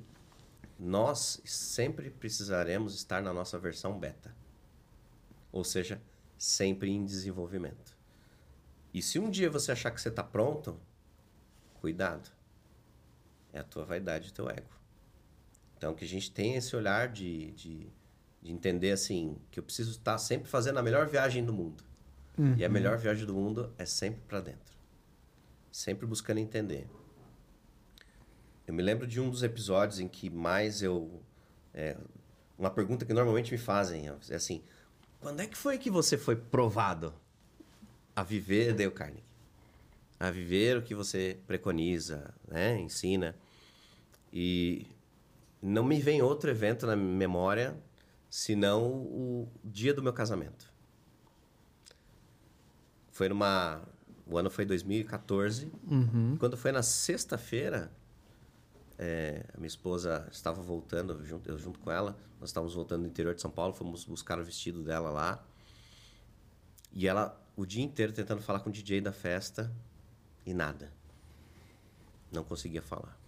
nós sempre precisaremos estar na nossa versão beta. Ou seja, sempre em desenvolvimento. E se um dia você achar que você está pronto, cuidado. É a tua vaidade, o teu ego. Então, que a gente tenha esse olhar de, de, de entender, assim, que eu preciso estar sempre fazendo a melhor viagem do mundo. Uhum. E a melhor viagem do mundo é sempre para dentro. Sempre buscando entender. Eu me lembro de um dos episódios em que mais eu... É, uma pergunta que normalmente me fazem é assim... Quando é que foi que você foi provado a viver Dale Carnegie? A viver o que você preconiza, né? Ensina. E não me vem outro evento na memória senão o dia do meu casamento. Foi numa. O ano foi 2014. Uhum. Quando foi na sexta-feira, é, a minha esposa estava voltando, junto, eu junto com ela, nós estávamos voltando do interior de São Paulo, fomos buscar o vestido dela lá. E ela, o dia inteiro, tentando falar com o DJ da festa e nada. Não conseguia falar.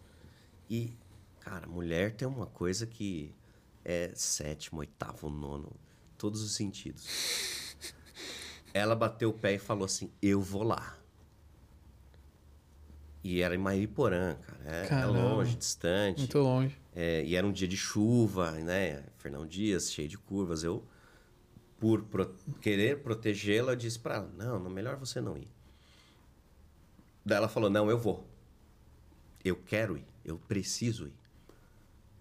E, cara, mulher tem uma coisa que é sétimo, oitavo, nono, todos os sentidos. Ela bateu o pé e falou assim: Eu vou lá. E era em Mariporã, cara. É, é longe, distante. Muito longe. É, e era um dia de chuva, né? Fernão Dias, cheio de curvas. Eu, por pro querer protegê-la, disse para ela: Não, não, melhor você não ir. Daí ela falou: Não, eu vou. Eu quero ir. Eu preciso ir.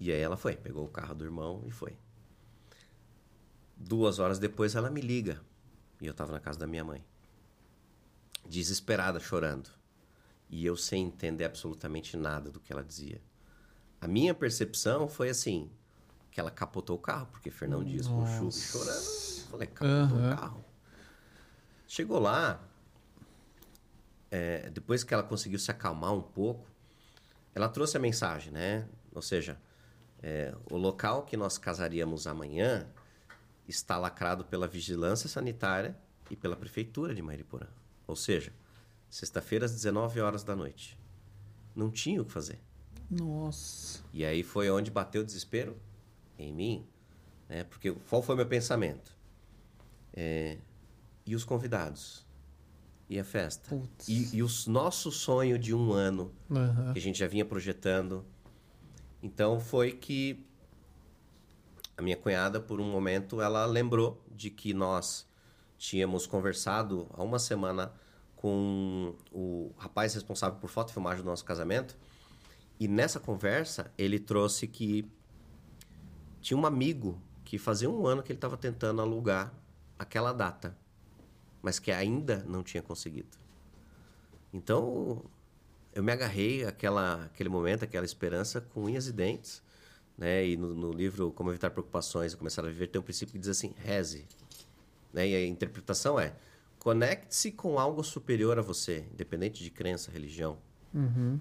E aí ela foi, pegou o carro do irmão e foi. Duas horas depois ela me liga. E eu estava na casa da minha mãe. Desesperada, chorando. E eu sem entender absolutamente nada do que ela dizia. A minha percepção foi assim: que ela capotou o carro, porque Fernão Dias com chuva chorando. Eu falei, capotou uhum. o carro. Chegou lá, é, depois que ela conseguiu se acalmar um pouco, ela trouxe a mensagem, né? Ou seja, é, o local que nós casaríamos amanhã está lacrado pela vigilância sanitária e pela prefeitura de Mariporã. Ou seja, sexta-feira às 19 horas da noite. Não tinha o que fazer. Nossa. E aí foi onde bateu o desespero em mim, né? Porque qual foi meu pensamento? É, e os convidados? E a festa? E, e o nosso sonho de um ano uhum. que a gente já vinha projetando. Então foi que a minha cunhada, por um momento, ela lembrou de que nós tínhamos conversado há uma semana com o rapaz responsável por foto e filmagem do nosso casamento. E nessa conversa, ele trouxe que tinha um amigo que fazia um ano que ele estava tentando alugar aquela data, mas que ainda não tinha conseguido. Então, eu me agarrei àquela, àquele momento, àquela esperança com unhas e dentes né? E no, no, livro Como Evitar Preocupações e Começar a Viver tem um princípio que diz assim, reze. Né? E a interpretação é, conecte-se com algo superior a você, independente de crença, religião. Uhum.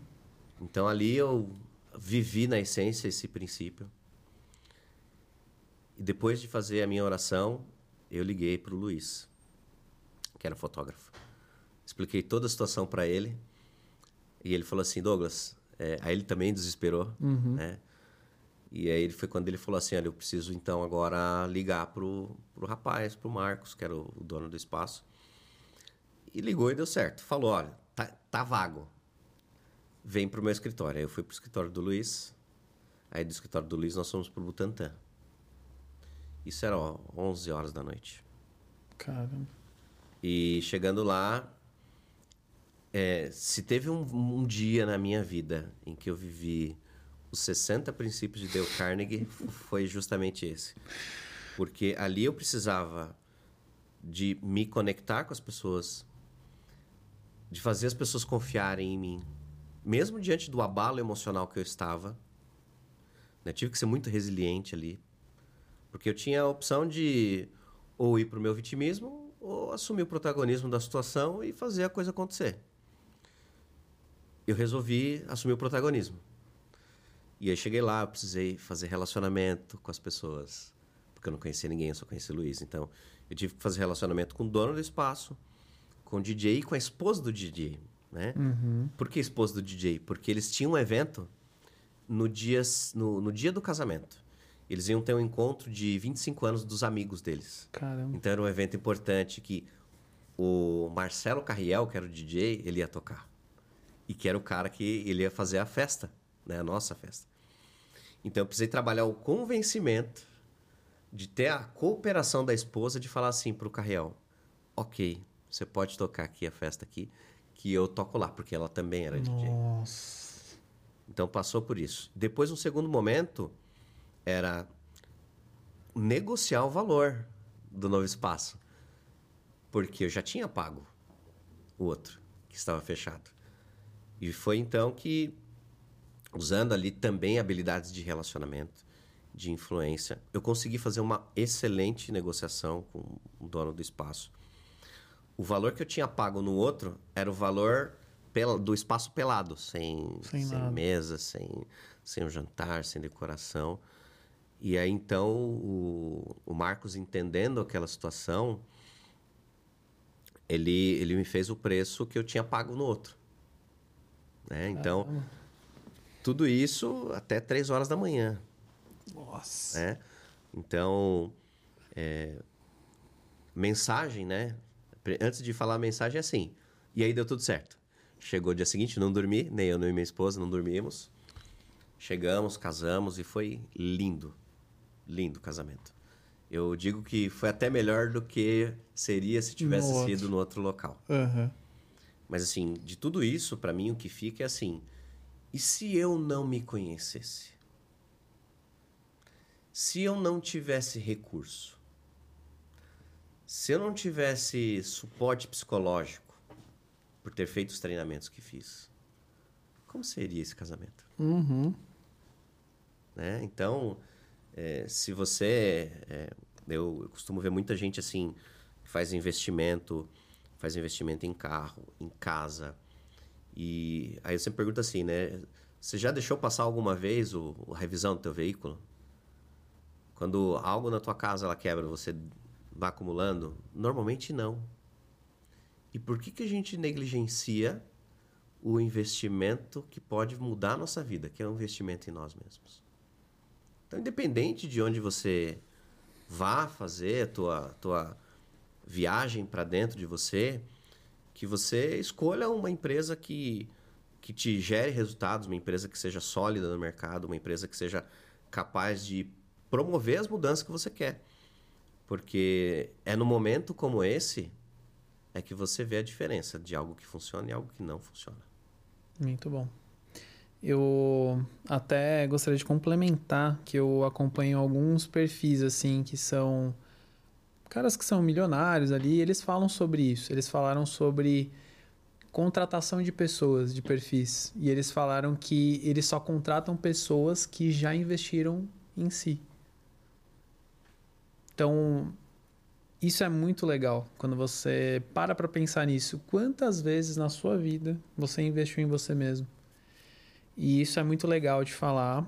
Então ali eu vivi na essência esse princípio. E depois de fazer a minha oração, eu liguei para o Luiz, que era fotógrafo. Expliquei toda a situação para ele. E ele falou assim, Douglas, é, aí ele também desesperou, uhum. né? E aí foi quando ele falou assim, olha, eu preciso então agora ligar pro, pro rapaz, pro Marcos, que era o, o dono do espaço. E ligou e deu certo. Falou, olha, tá, tá vago. Vem pro meu escritório. Aí eu fui pro escritório do Luiz. Aí do escritório do Luiz nós fomos pro Butantã. Isso era ó, 11 horas da noite. Caramba. E chegando lá, é, se teve um, um dia na minha vida em que eu vivi os 60 princípios de Dale Carnegie foi justamente esse. Porque ali eu precisava de me conectar com as pessoas, de fazer as pessoas confiarem em mim, mesmo diante do abalo emocional que eu estava. Né? Tive que ser muito resiliente ali, porque eu tinha a opção de ou ir para o meu vitimismo ou assumir o protagonismo da situação e fazer a coisa acontecer. Eu resolvi assumir o protagonismo. E aí cheguei lá, precisei fazer relacionamento com as pessoas. Porque eu não conhecia ninguém, eu só conhecia o Luiz. Então, eu tive que fazer relacionamento com o dono do espaço, com o DJ e com a esposa do DJ. Né? Uhum. Por que esposa do DJ? Porque eles tinham um evento no dia, no, no dia do casamento. Eles iam ter um encontro de 25 anos dos amigos deles. Caramba. Então era um evento importante que o Marcelo Carriel, que era o DJ, ele ia tocar. E que era o cara que ele ia fazer a festa, né? A nossa festa. Então eu precisei trabalhar o convencimento de ter a cooperação da esposa de falar assim pro Carriel: ok, você pode tocar aqui a festa aqui, que eu toco lá, porque ela também era DJ. Nossa. Então passou por isso. Depois, um segundo momento, era negociar o valor do novo espaço. Porque eu já tinha pago o outro, que estava fechado. E foi então que, usando ali também habilidades de relacionamento, de influência, eu consegui fazer uma excelente negociação com o dono do espaço. O valor que eu tinha pago no outro era o valor pela, do espaço pelado, sem, Sem sem, mesa, sem, sem um jantar, sem decoração. E aí então o, o Marcos, entendendo aquela situação, ele, ele me fez o preço que eu tinha pago no outro. Né? Então, Caramba. tudo isso até três horas da manhã Nossa. né? Então, é, mensagem, né? Antes de falar a mensagem é assim. E aí deu tudo certo. Chegou o dia seguinte, não dormi, nem eu nem minha esposa não dormimos. Chegamos, casamos e foi lindo. Lindo o casamento. Eu digo que foi até melhor do que seria se tivesse No sido no outro local. Aham. Mas assim, de tudo isso, pra mim o que fica é assim: e se eu não me conhecesse? Se eu não tivesse recurso? Se eu não tivesse suporte psicológico por ter feito os treinamentos que fiz? Como seria esse casamento? Uhum. né? Então, é, se você... é, eu, eu costumo ver muita gente assim, que faz investimento, faz investimento em carro, em casa. E aí eu sempre pergunto assim, né? Você já deixou passar alguma vez o, a revisão do teu veículo? Quando algo na tua casa ela quebra, você vai acumulando? Normalmente não. E por que, que a gente negligencia o investimento que pode mudar a nossa vida, que é o investimento em nós mesmos? Então, independente de onde você vá fazer a tua, tua viagem para dentro de você, que você escolha uma empresa que, que te gere resultados, uma empresa que seja sólida no mercado, uma empresa que seja capaz de promover as mudanças que você quer. Porque é no momento como esse é que você vê a diferença de algo que funciona e algo que não funciona. Muito bom. Eu até gostaria de complementar que eu acompanho alguns perfis assim que são caras que são milionários ali, eles falam sobre isso. Eles falaram sobre contratação de pessoas, de perfis, e eles falaram que eles só contratam pessoas que já investiram em si. Então, isso é muito legal quando você para para pensar nisso. Quantas vezes na sua vida você investiu em você mesmo? E isso é muito legal de falar.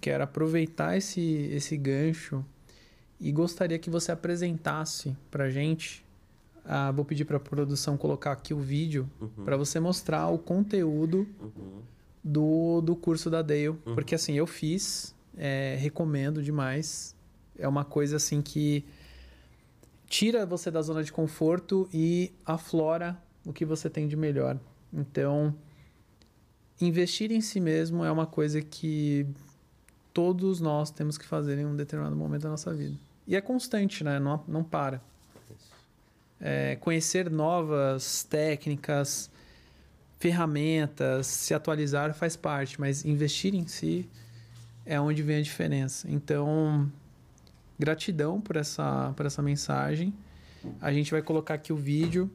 Quero aproveitar esse, esse gancho e gostaria que você apresentasse pra gente. Ah, vou pedir para a produção colocar aqui o vídeo para você mostrar o conteúdo do, do curso da Dale. Porque assim, eu fiz, é, recomendo demais. É uma coisa assim que tira você da zona de conforto e aflora o que você tem de melhor. Então, investir em si mesmo é uma coisa que todos nós temos que fazer em um determinado momento da nossa vida. E é constante, né? Não, não para. É, conhecer novas técnicas, ferramentas, se atualizar faz parte, mas investir em si é onde vem a diferença. Então, gratidão por essa, por essa mensagem. A gente vai colocar aqui o vídeo.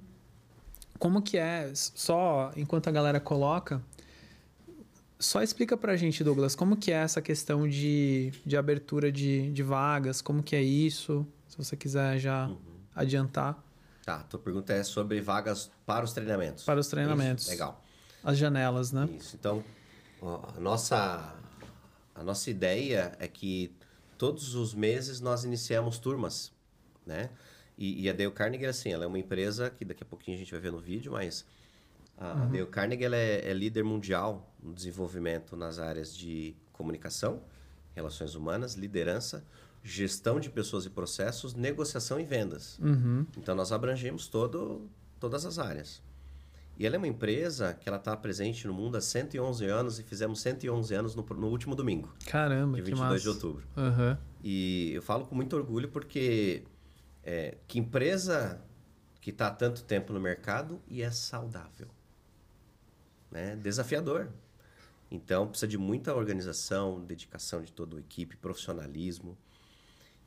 Como que é, só enquanto a galera coloca, só explica pra gente, Douglas, como que é essa questão de, de abertura de, de vagas, como que é isso, se você quiser já adiantar Tá, tua pergunta é sobre vagas para os treinamentos. para os treinamentos. Isso, legal. As janelas, né? Isso. Então, a nossa, a nossa ideia é que todos os meses nós iniciamos turmas, né? E, e a Dale Carnegie, assim, ela é uma empresa que daqui a pouquinho a gente vai ver no vídeo, mas a Uhum. Dale Carnegie é, é líder mundial no desenvolvimento nas áreas de comunicação, relações humanas, liderança, gestão de pessoas e processos, negociação e vendas. Uhum. Então nós abrangemos todo todas as áreas. E ela é uma empresa que ela está presente no mundo há 111 anos e fizemos 111 anos no, no último domingo. Caramba, que 22 massa. de outubro. Uhum. E eu falo com muito orgulho porque é, que empresa que está há tanto tempo no mercado e é saudável. Né? Desafiador. Então, precisa de muita organização, dedicação de toda a equipe, profissionalismo.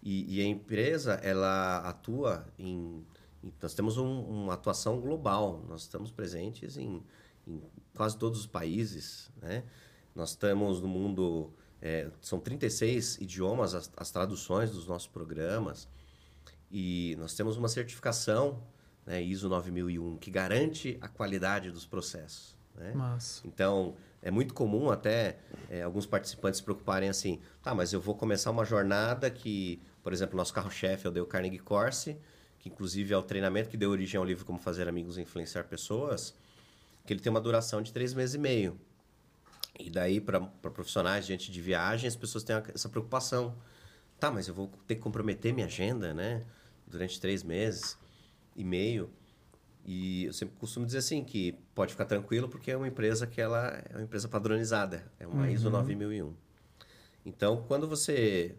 E, e a empresa, ela atua em... nós temos um, uma atuação global. Nós estamos presentes em, em quase todos os países. Né? Nós estamos no mundo... É, são 36 idiomas as, as traduções dos nossos programas. E nós temos uma certificação, né, ISO 9001, que garante a qualidade dos processos. Né? Então, é muito comum até é, alguns participantes se preocuparem assim, tá, mas eu vou começar uma jornada que, por exemplo, nosso carro-chefe é o Dale Carnegie Course, que inclusive é o treinamento que deu origem ao livro Como Fazer Amigos e Influenciar Pessoas, que ele tem uma duração de três meses e meio. E daí, para profissionais diante de viagem, as pessoas têm essa preocupação. Tá, mas eu vou ter que comprometer minha agenda, né? Durante três meses e meio. E eu sempre costumo dizer assim, que pode ficar tranquilo porque é uma empresa que ela é uma empresa padronizada. É uma ISO 9001. Então, quando você,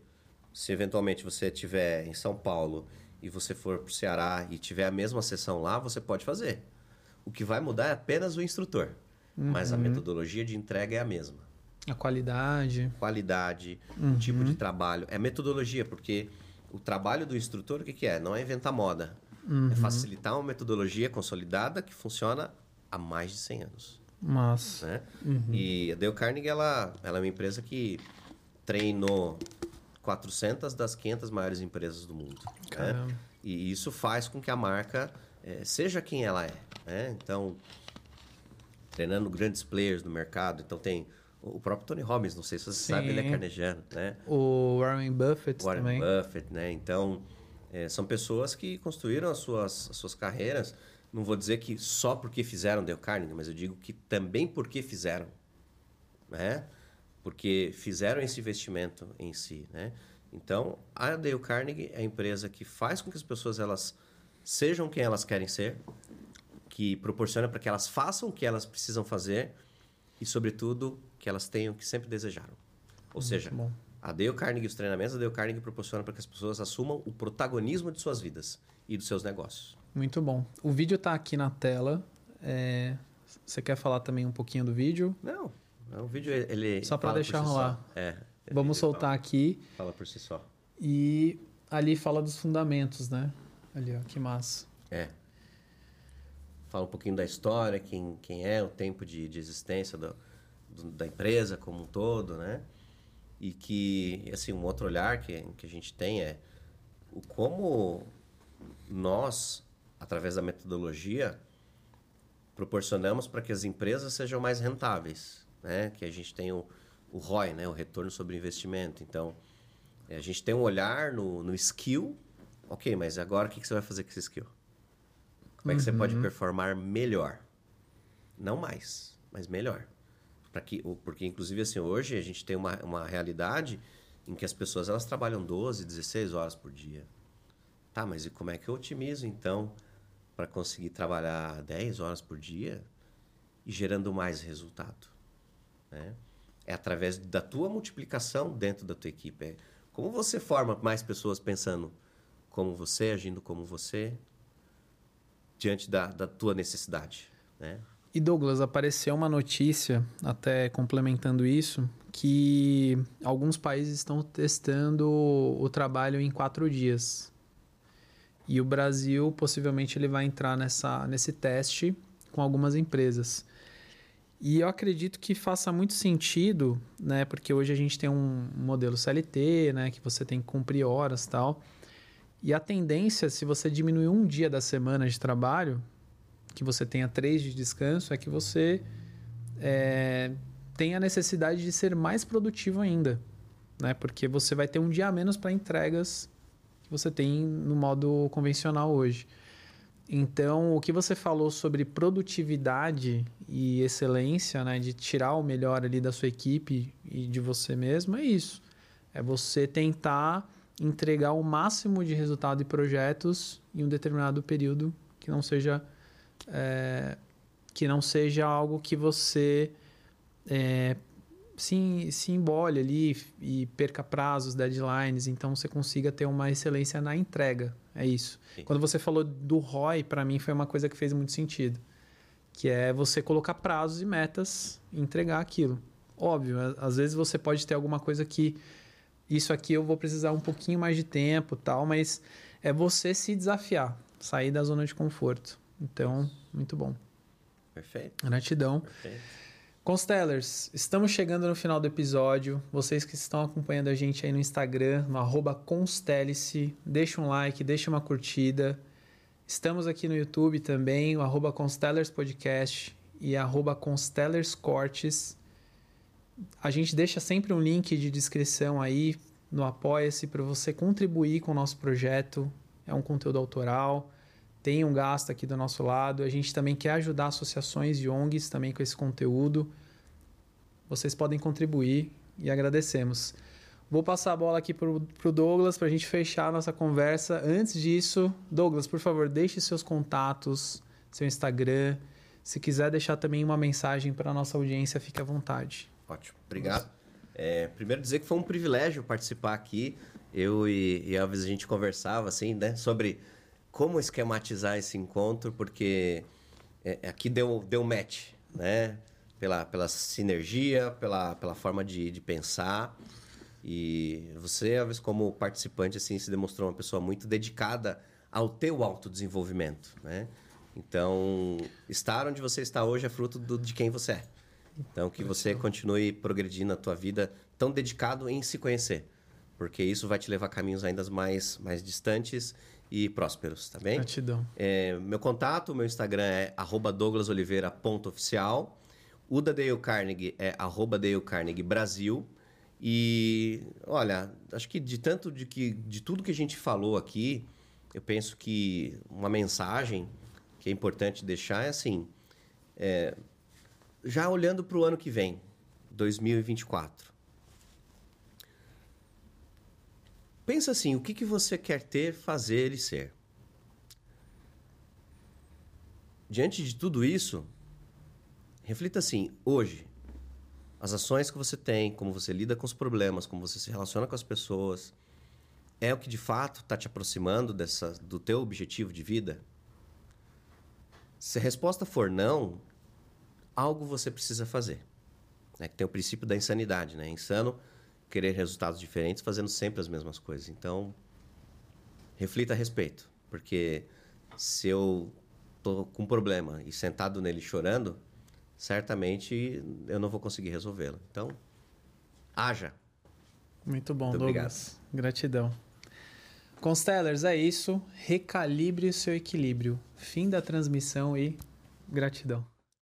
se eventualmente você estiver em São Paulo e você for para o Ceará e tiver a mesma sessão lá, você pode fazer. O que vai mudar é apenas o instrutor. Mas a metodologia de entrega é a mesma. A qualidade. Qualidade, o tipo de trabalho. É metodologia, porque o trabalho do instrutor, o que, que é? Não é inventar moda. É facilitar uma metodologia consolidada que funciona há mais de 100 anos. Massa. Né? E a Dale Carnegie, ela, ela é uma empresa que treinou 400 das 500 maiores empresas do mundo. Né? E isso faz com que a marca eh, seja quem ela é. Né? Então, treinando grandes players no mercado. Então, tem o próprio Tony Robbins, não sei se você Sim. sabe, ele é carnegiano, né? O Warren Buffett Warren também. Buffett, né? Então, eh, são pessoas que construíram as suas, as suas carreiras. Não vou dizer que só porque fizeram Dale Carnegie, mas eu digo que também porque fizeram, né? Porque fizeram esse investimento em si, né? Então, a Dale Carnegie é a empresa que faz com que as pessoas elas sejam quem elas querem ser, que proporciona para que elas façam o que elas precisam fazer e, sobretudo, que elas tenham o que sempre desejaram. Ou seja, bom. A Dale Carnegie, os treinamentos da Dale Carnegie proporcionam para que as pessoas assumam o protagonismo de suas vidas e dos seus negócios. Muito bom. O vídeo tá aqui na tela. É, Você quer falar também um pouquinho do vídeo? Não, o vídeo ele Só fala por deixar si rolar. É. Vamos fala- soltar aqui. Fala por si só. E ali fala dos fundamentos, né? Ali, ó, que massa. É. Fala um pouquinho da história, quem, quem é, o tempo de, de existência do, do- da empresa como um todo, né? E que, assim, um outro olhar que, que a gente tem é o como nós, através da metodologia, proporcionamos para que as empresas sejam mais rentáveis, né? Que a gente tem o, o ROI, né? O retorno sobre investimento. Então, a gente tem um olhar no, no skill, ok, mas agora o que, que você vai fazer com esse skill? Como é que você pode performar melhor? Não mais, mas melhor. Pra que, porque, inclusive, assim, hoje a gente tem uma, uma realidade em que as pessoas elas trabalham 12, 16 horas por dia. Tá, mas e como é que eu otimizo, então, para conseguir trabalhar 10 horas por dia e gerando mais resultado? né? É através da tua multiplicação dentro da tua equipe. É como você forma mais pessoas pensando como você, agindo como você, diante da, da tua necessidade, né? E Douglas, apareceu uma notícia, até complementando isso, que alguns países estão testando o trabalho em quatro dias. E o Brasil possivelmente ele vai entrar nessa, nesse teste com algumas empresas. E eu acredito que faça muito sentido, né? Porque hoje a gente tem um modelo CLT, né? Que você tem que cumprir horas tal. E a tendência, se você diminuir um dia da semana de trabalho, que você tenha três de descanso, é que você é, tenha a necessidade de ser mais produtivo ainda. Né? Porque você vai ter um dia a menos para entregas que você tem no modo convencional hoje. Então, o que você falou sobre produtividade e excelência, né, de tirar o melhor ali da sua equipe e de você mesmo, é isso. É você tentar entregar o máximo de resultado e projetos em um determinado período que não seja é, que não seja algo que você é, se, se embole ali e perca prazos, deadlines, então você consiga ter uma excelência na entrega. É isso. Sim. Quando você falou do ROI, para mim foi uma coisa que fez muito sentido. Que é você colocar prazos e metas e entregar aquilo. Óbvio, às vezes você pode ter alguma coisa que isso aqui eu vou precisar um pouquinho mais de tempo, tal, mas é você se desafiar, sair da zona de conforto. Então, muito bom. Perfeito. Gratidão. Perfeito. Constellers, estamos chegando no final do episódio. Vocês que estão acompanhando a gente aí no Instagram, no arroba Constellice, deixa um like, deixa uma curtida. Estamos aqui no YouTube também, o arroba Constellers Podcast e arroba Constellers Cortes. A gente deixa sempre um link de descrição aí no Apoia-se para você contribuir com o nosso projeto. É um conteúdo autoral tem um gasto aqui do nosso lado. A gente também quer ajudar associações e ONGs também com esse conteúdo. Vocês podem contribuir e agradecemos. Vou passar a bola aqui para o Douglas para a gente fechar a nossa conversa. Antes disso, Douglas, por favor, deixe seus contatos, seu Instagram. Se quiser deixar também uma mensagem para a nossa audiência, fique à vontade. Ótimo, obrigado. É, primeiro dizer que foi um privilégio participar aqui. Eu e, e Elvis a gente conversava assim, né, sobre como esquematizar esse encontro, porque é, é, aqui deu, deu match, né? Pela, pela sinergia, pela, pela forma de, de pensar. E você, às vezes, como participante, assim, se demonstrou uma pessoa muito dedicada ao teu autodesenvolvimento, né? Então, estar onde você está hoje é fruto do, de quem você é. Então, que você continue progredindo na tua vida tão dedicado em se conhecer. Porque isso vai te levar a caminhos ainda mais, mais distantes e prósperos, tá bem? Gratidão. É, meu contato, meu Instagram é douglasoliveira.oficial. O da Dale Carnegie é arroba Dale Carnegie Brasil. E, olha, acho que de tanto de, que, de tudo que a gente falou aqui, eu penso que uma mensagem que é importante deixar é assim, é, já olhando para o ano que vem, 2024. Pensa assim, o que, que você quer ter, fazer e ser? Diante de tudo isso, reflita assim, hoje, as ações que você tem, como você lida com os problemas, como você se relaciona com as pessoas, é o que de fato está te aproximando dessa, do teu objetivo de vida? Se a resposta for não, algo você precisa fazer. É que tem o princípio da insanidade, né? Insano querer resultados diferentes fazendo sempre as mesmas coisas. Então, reflita a respeito, porque se eu tô com um problema e sentado nele chorando, certamente eu não vou conseguir resolvê-lo. Então, haja. Muito bom, Muito Douglas. Obrigado. Gratidão. Constellers, é isso. Recalibre o seu equilíbrio. Fim da transmissão e gratidão.